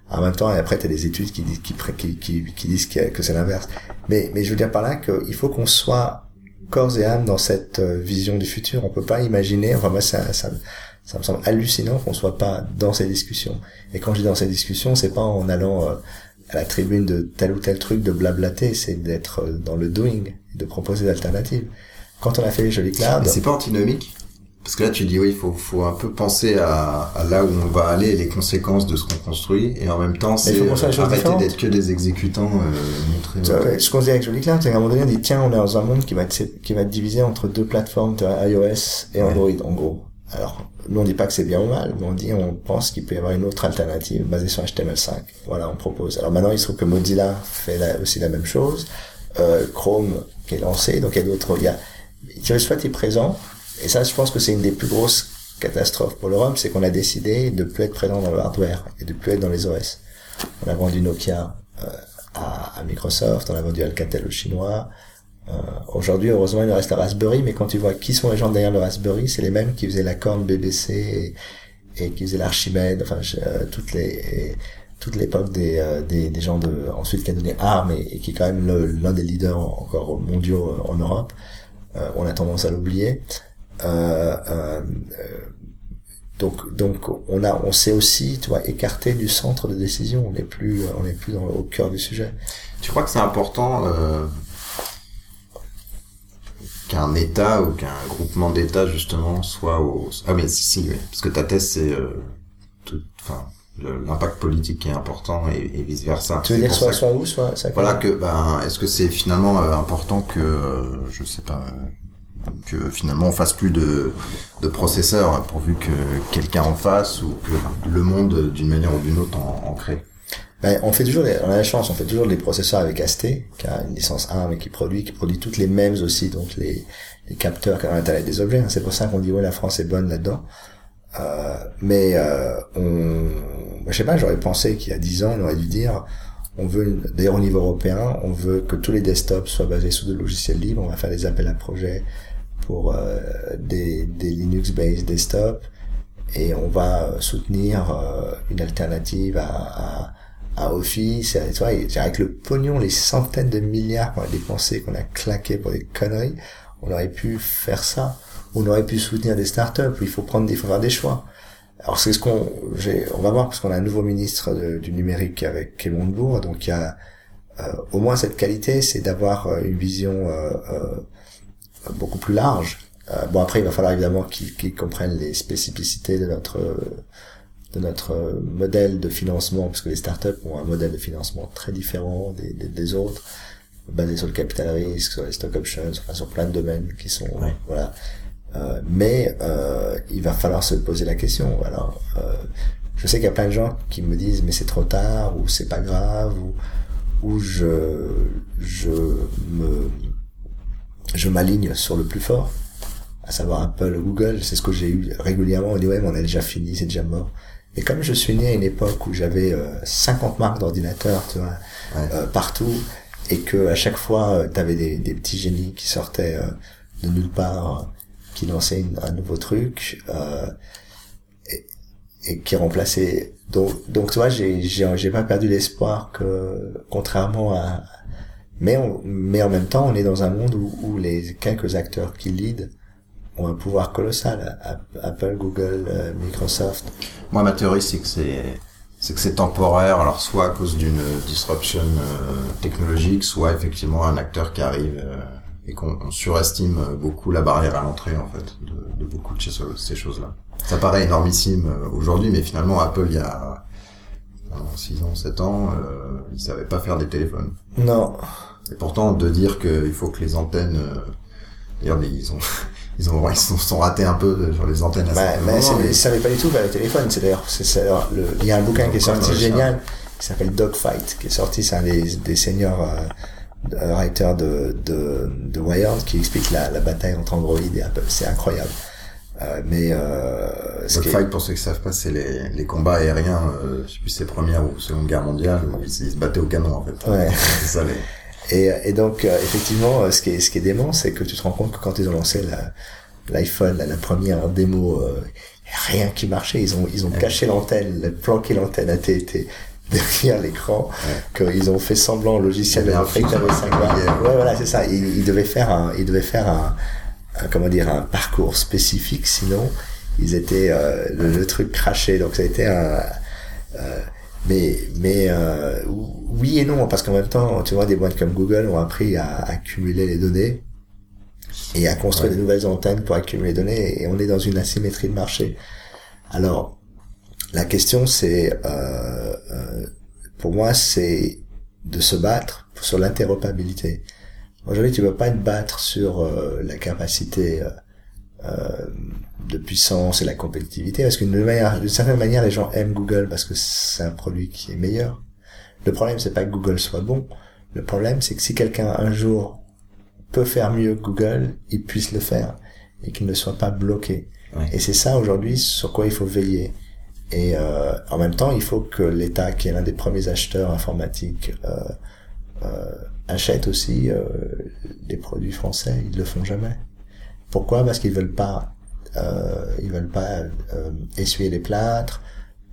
en même temps, et après, tu as des études qui, qui, qui, qui, qui disent que c'est l'inverse. Mais, mais je veux dire par là qu'il faut qu'on soit corps et âme dans cette euh, vision du futur. On peut pas imaginer, enfin moi ça, ça, ça me semble hallucinant qu'on soit pas dans ces discussions. Et quand je dis dans ces discussions, c'est pas en allant euh, à la tribune de tel ou tel truc de blablater, c'est d'être euh, dans le doing, de proposer des alternatives. Quand on a fait les jolis clouds... c'est pas antinomique parce que là, tu dis oui, il faut, faut un peu pencer à, à, là où on va aller, les conséquences de ce qu'on construit, et en même temps, c'est arrêter d'être que des exécutants. Euh, ce qu'on dit avec Jolie Cloud, c'est qu'à un moment donné, on dit tiens, on est dans un monde qui va être, qui va être divisé entre deux plateformes, iOS et Android, en gros. Alors, nous on dit pas que c'est bien ou mal, mais on dit on pense qu'il peut y avoir une autre alternative basée sur HTML5. Voilà, on propose. Alors maintenant, il se trouve que Mozilla fait aussi la même chose, euh, Chrome qui est lancé, donc il y a d'autres. Il y a, soit est présent, et ça, je pense que c'est une des plus grosses catastrophes pour l'Europe, c'est qu'on a décidé de plus être présent dans le hardware et de plus être dans les OS. On a vendu Nokia euh, à, à, Microsoft, on a vendu Alcatel aux Chinois. Euh, Aujourd'hui, heureusement, il nous reste Raspberry, mais quand tu vois qui sont les gens derrière le Raspberry, c'est les mêmes qui faisaient la corne BBC et, et qui faisaient l'Archimède, enfin euh, toutes les toute l'époque des, euh, des, des gens de ensuite qui a donné ARM et, et qui est quand même l'un des leaders encore mondiaux en Europe. on a tendance à l'oublier. Euh, euh, donc, donc on a, on s'est aussi, tu vois, écarté du centre de décision. On n'est plus, on n'est plus au cœur du sujet. Tu crois que c'est important euh, qu'un État ou qu'un groupement d'États justement soit au ah mais si si oui. parce que ta thèse c'est euh, enfin l'impact politique est important et, et vice versa. Tu veux dire soit soit où soit ça voilà que ben est-ce que c'est finalement important que je sais pas que finalement on fasse plus de, de processeurs pourvu que quelqu'un en fasse ou que le monde d'une manière ou d'une autre en, en crée? Ben, on fait toujours, on a la chance, on fait toujours les processeurs avec AST, qui a une licence 1, mais qui produit, qui produit toutes les mêmes aussi, donc les, les capteurs qui l'intérieur des objets. Hein. C'est pour ça qu'on dit ouais la France est bonne là-dedans. Euh, mais euh, on, je sais pas, j'aurais pensé qu'il y a 10 ans, on aurait dû dire, on veut, d'ailleurs au niveau européen, on veut que tous les desktops soient basés sous des logiciels libres. On va faire des appels à projets pour euh, des, des Linux-based desktops et on va soutenir euh, une alternative à, à à Office, tu vois, avec le pognon, les centaines de milliards qu'on a dépensé, qu'on a claqué pour des conneries, on aurait pu faire ça. On aurait pu soutenir des startups. Il faut prendre, il faut faire des choix. Alors c'est ce qu'on, on va voir parce qu'on a un nouveau ministre du numérique avec Kelmondbourg, donc il y a euh, au moins cette qualité, c'est d'avoir euh, une vision euh, euh, beaucoup plus large. bon après, il va falloir évidemment qu'ils comprennent les spécificités de notre de notre modèle de financement, parce que les startups ont un modèle de financement très différent des, des, autres, basé sur le capital risque, sur les stock options, enfin sur plein de domaines qui sont voilà. Euh, mais euh, il va falloir se poser la question. Voilà. Euh, je sais qu'il y a plein de gens qui me disent mais c'est trop tard ou c'est pas grave ou ou je je me je m'aligne sur le plus fort, à savoir Apple ou Google. C'est ce que j'ai eu régulièrement. On dit ouais mais on a déjà fini, c'est déjà mort. Et comme je suis né à une époque où j'avais 50 euh, marques d'ordinateurs, tu vois, euh, partout, et que à chaque fois, euh, tu avais des, des, petits génies qui sortaient de nulle part, qui lançaient un nouveau truc, et, et, qui remplaçaient. Donc, donc tu vois, j'ai j'ai pas perdu l'espoir que, contrairement à, mais mais en même temps, on est dans un monde où, où les quelques acteurs qui lead ont un pouvoir colossal. Apple, Google, euh, Microsoft. Moi, ma théorie, c'est que c'est c'est que c'est temporaire, alors soit à cause d'une disruption euh, technologique, soit effectivement un acteur qui arrive euh, et qu'on surestime beaucoup la barrière à l'entrée en fait de, de beaucoup de ces, choses-là. Ça paraît énormissime aujourd'hui, mais finalement Apple il y a 6 ans, 7 ans, euh, ils savaient pas faire des téléphones. Non. Et pourtant de dire qu'il faut que les antennes, d'ailleurs ils ont ils ont ils sont, sont ratés un peu sur les antennes. Bah, mais, mais... savaient pas du tout faire le téléphone. C'est d'ailleurs, il y a un bouquin qui est sorti génial qui s'appelle Dogfight, qui est sorti, c'est un des, des seniors euh, writers de, de, de Wired qui explique la, la bataille entre Android et Apple. C'est incroyable. Euh, mais euh, Dogfight, pour ceux qui savent pas, c'est les, les combats aériens, euh, je sais plus c'est première ou seconde guerre mondiale, ils, ils se battaient au canon en fait. Ouais. ça, les... Et, et donc, euh, effectivement, euh, ce qui est, ce qui est dément, c'est que tu te rends compte que quand ils ont lancé l'iPhone, la, la, première démo, euh, rien qui marchait. Ils ont, ils ont caché l'antenne, planqué l'antenne à TT derrière l'écran, qu'ils ont fait semblant au logiciel de montrer que 5 Ouais, voilà, c'est ça. Ils, ils, devaient faire un, ils devaient faire un, comment dire, un parcours spécifique, sinon ils étaient euh, le, truc craché. Donc ça a été un, euh, mais mais euh, oui et non parce qu'en même temps tu vois des boîtes comme Google ont appris à accumuler les données et à construire des nouvelles antennes pour accumuler les données et on est dans une asymétrie de marché. Alors la question c'est euh, euh, pour moi c'est de se battre sur l'interopérabilité. Aujourd'hui tu peux pas te battre sur euh, la capacité euh, de puissance et la compétitivité parce qu'une d'une certaine manière les gens aiment Google parce que c'est un produit qui est meilleur. Le problème c'est pas que Google soit bon. Le problème c'est que si quelqu'un un jour peut faire mieux que Google il puisse le faire et qu'il ne soit pas bloqué. Et c'est ça aujourd'hui sur quoi il faut veiller. Et euh, en même temps il faut que l'État qui est l'un des premiers acheteurs informatiques euh, euh, achète aussi euh, des produits français. Ils le font jamais pourquoi? Parce qu'ils veulent pas, euh, ils veulent pas euh, essuyer les plâtres.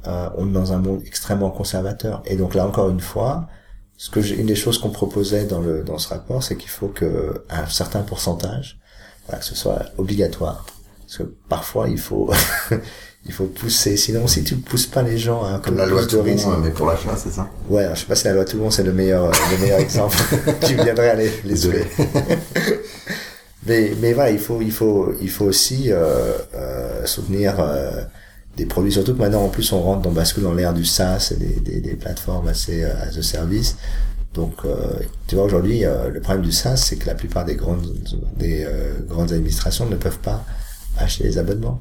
Euh, on est dans un monde extrêmement conservateur. Et donc là encore une fois, ce que une des choses qu'on proposait dans le dans ce rapport, c'est qu'il faut que un certain pourcentage, voilà, que ce soit obligatoire. Parce que parfois il faut il faut pousser. Sinon, si tu pousses pas les gens à comme la loi le monde, mais pour l'achat, c'est ça? Ouais, alors, je sais pas si la loi monde c'est le meilleur le meilleur exemple. tu viendrais aller les les mais, mais voilà, il faut, il faut, il faut aussi euh, euh, soutenir euh, des produits. Surtout que maintenant, en plus, on rentre, on bascule dans l'ère du SaaS et des, des, des plateformes assez euh, as a service. Donc, euh, tu vois, aujourd'hui, euh, le problème du SaaS, c'est que la plupart des grandes, des euh, grandes administrations ne peuvent pas acheter les abonnements.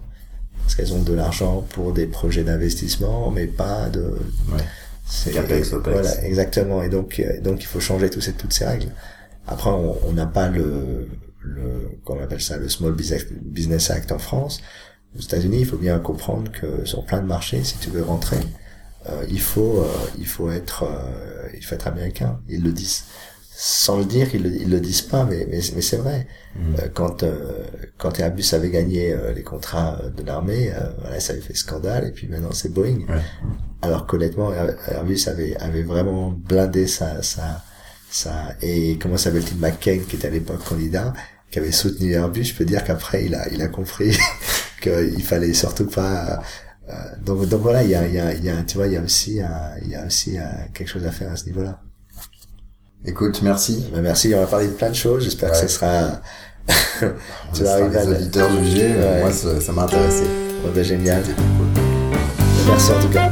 Parce qu'elles ont de l'argent pour des projets d'investissement, mais pas de... Ouais. C'est- Capex, Opex. Voilà, exactement. Et donc, euh, donc il faut changer ces, toutes ces règles. Après, on on n'a pas le, le, comment on appelle ça, le Small Business, Act en France. Aux États-Unis, il faut bien comprendre que sur plein de marchés, si tu veux rentrer, euh, il faut, euh, il faut être, euh, il faut être américain. Ils le disent sans le dire, ils le, ils le disent pas, mais, mais, mais c'est vrai. Euh, quand euh, quand Airbus avait gagné euh, les contrats de l'armée, euh, voilà, ça avait fait scandale, et puis maintenant c'est Boeing. Ouais. Alors qu'honnêtement, Air- Airbus avait avait vraiment blindé sa sa sa et comment s'appelle-t-il McCain qui était à l'époque candidat, qui avait soutenu Airbus. Je peux dire qu'après il a il a compris qu'il fallait surtout pas. euh, donc donc voilà, il y a il y a il y a tu vois il y a aussi un- il y a aussi un- quelque chose à faire à ce niveau-là. Écoute, merci. Ben, merci, on va parler de plein de choses. J'espère que ce sera. tu vas Ça, arriver à les le- auditeurs juger, mais Ouais. moi ça, ça m'a intéressé. Ouais, ben, génial. Cool. Merci en tout cas.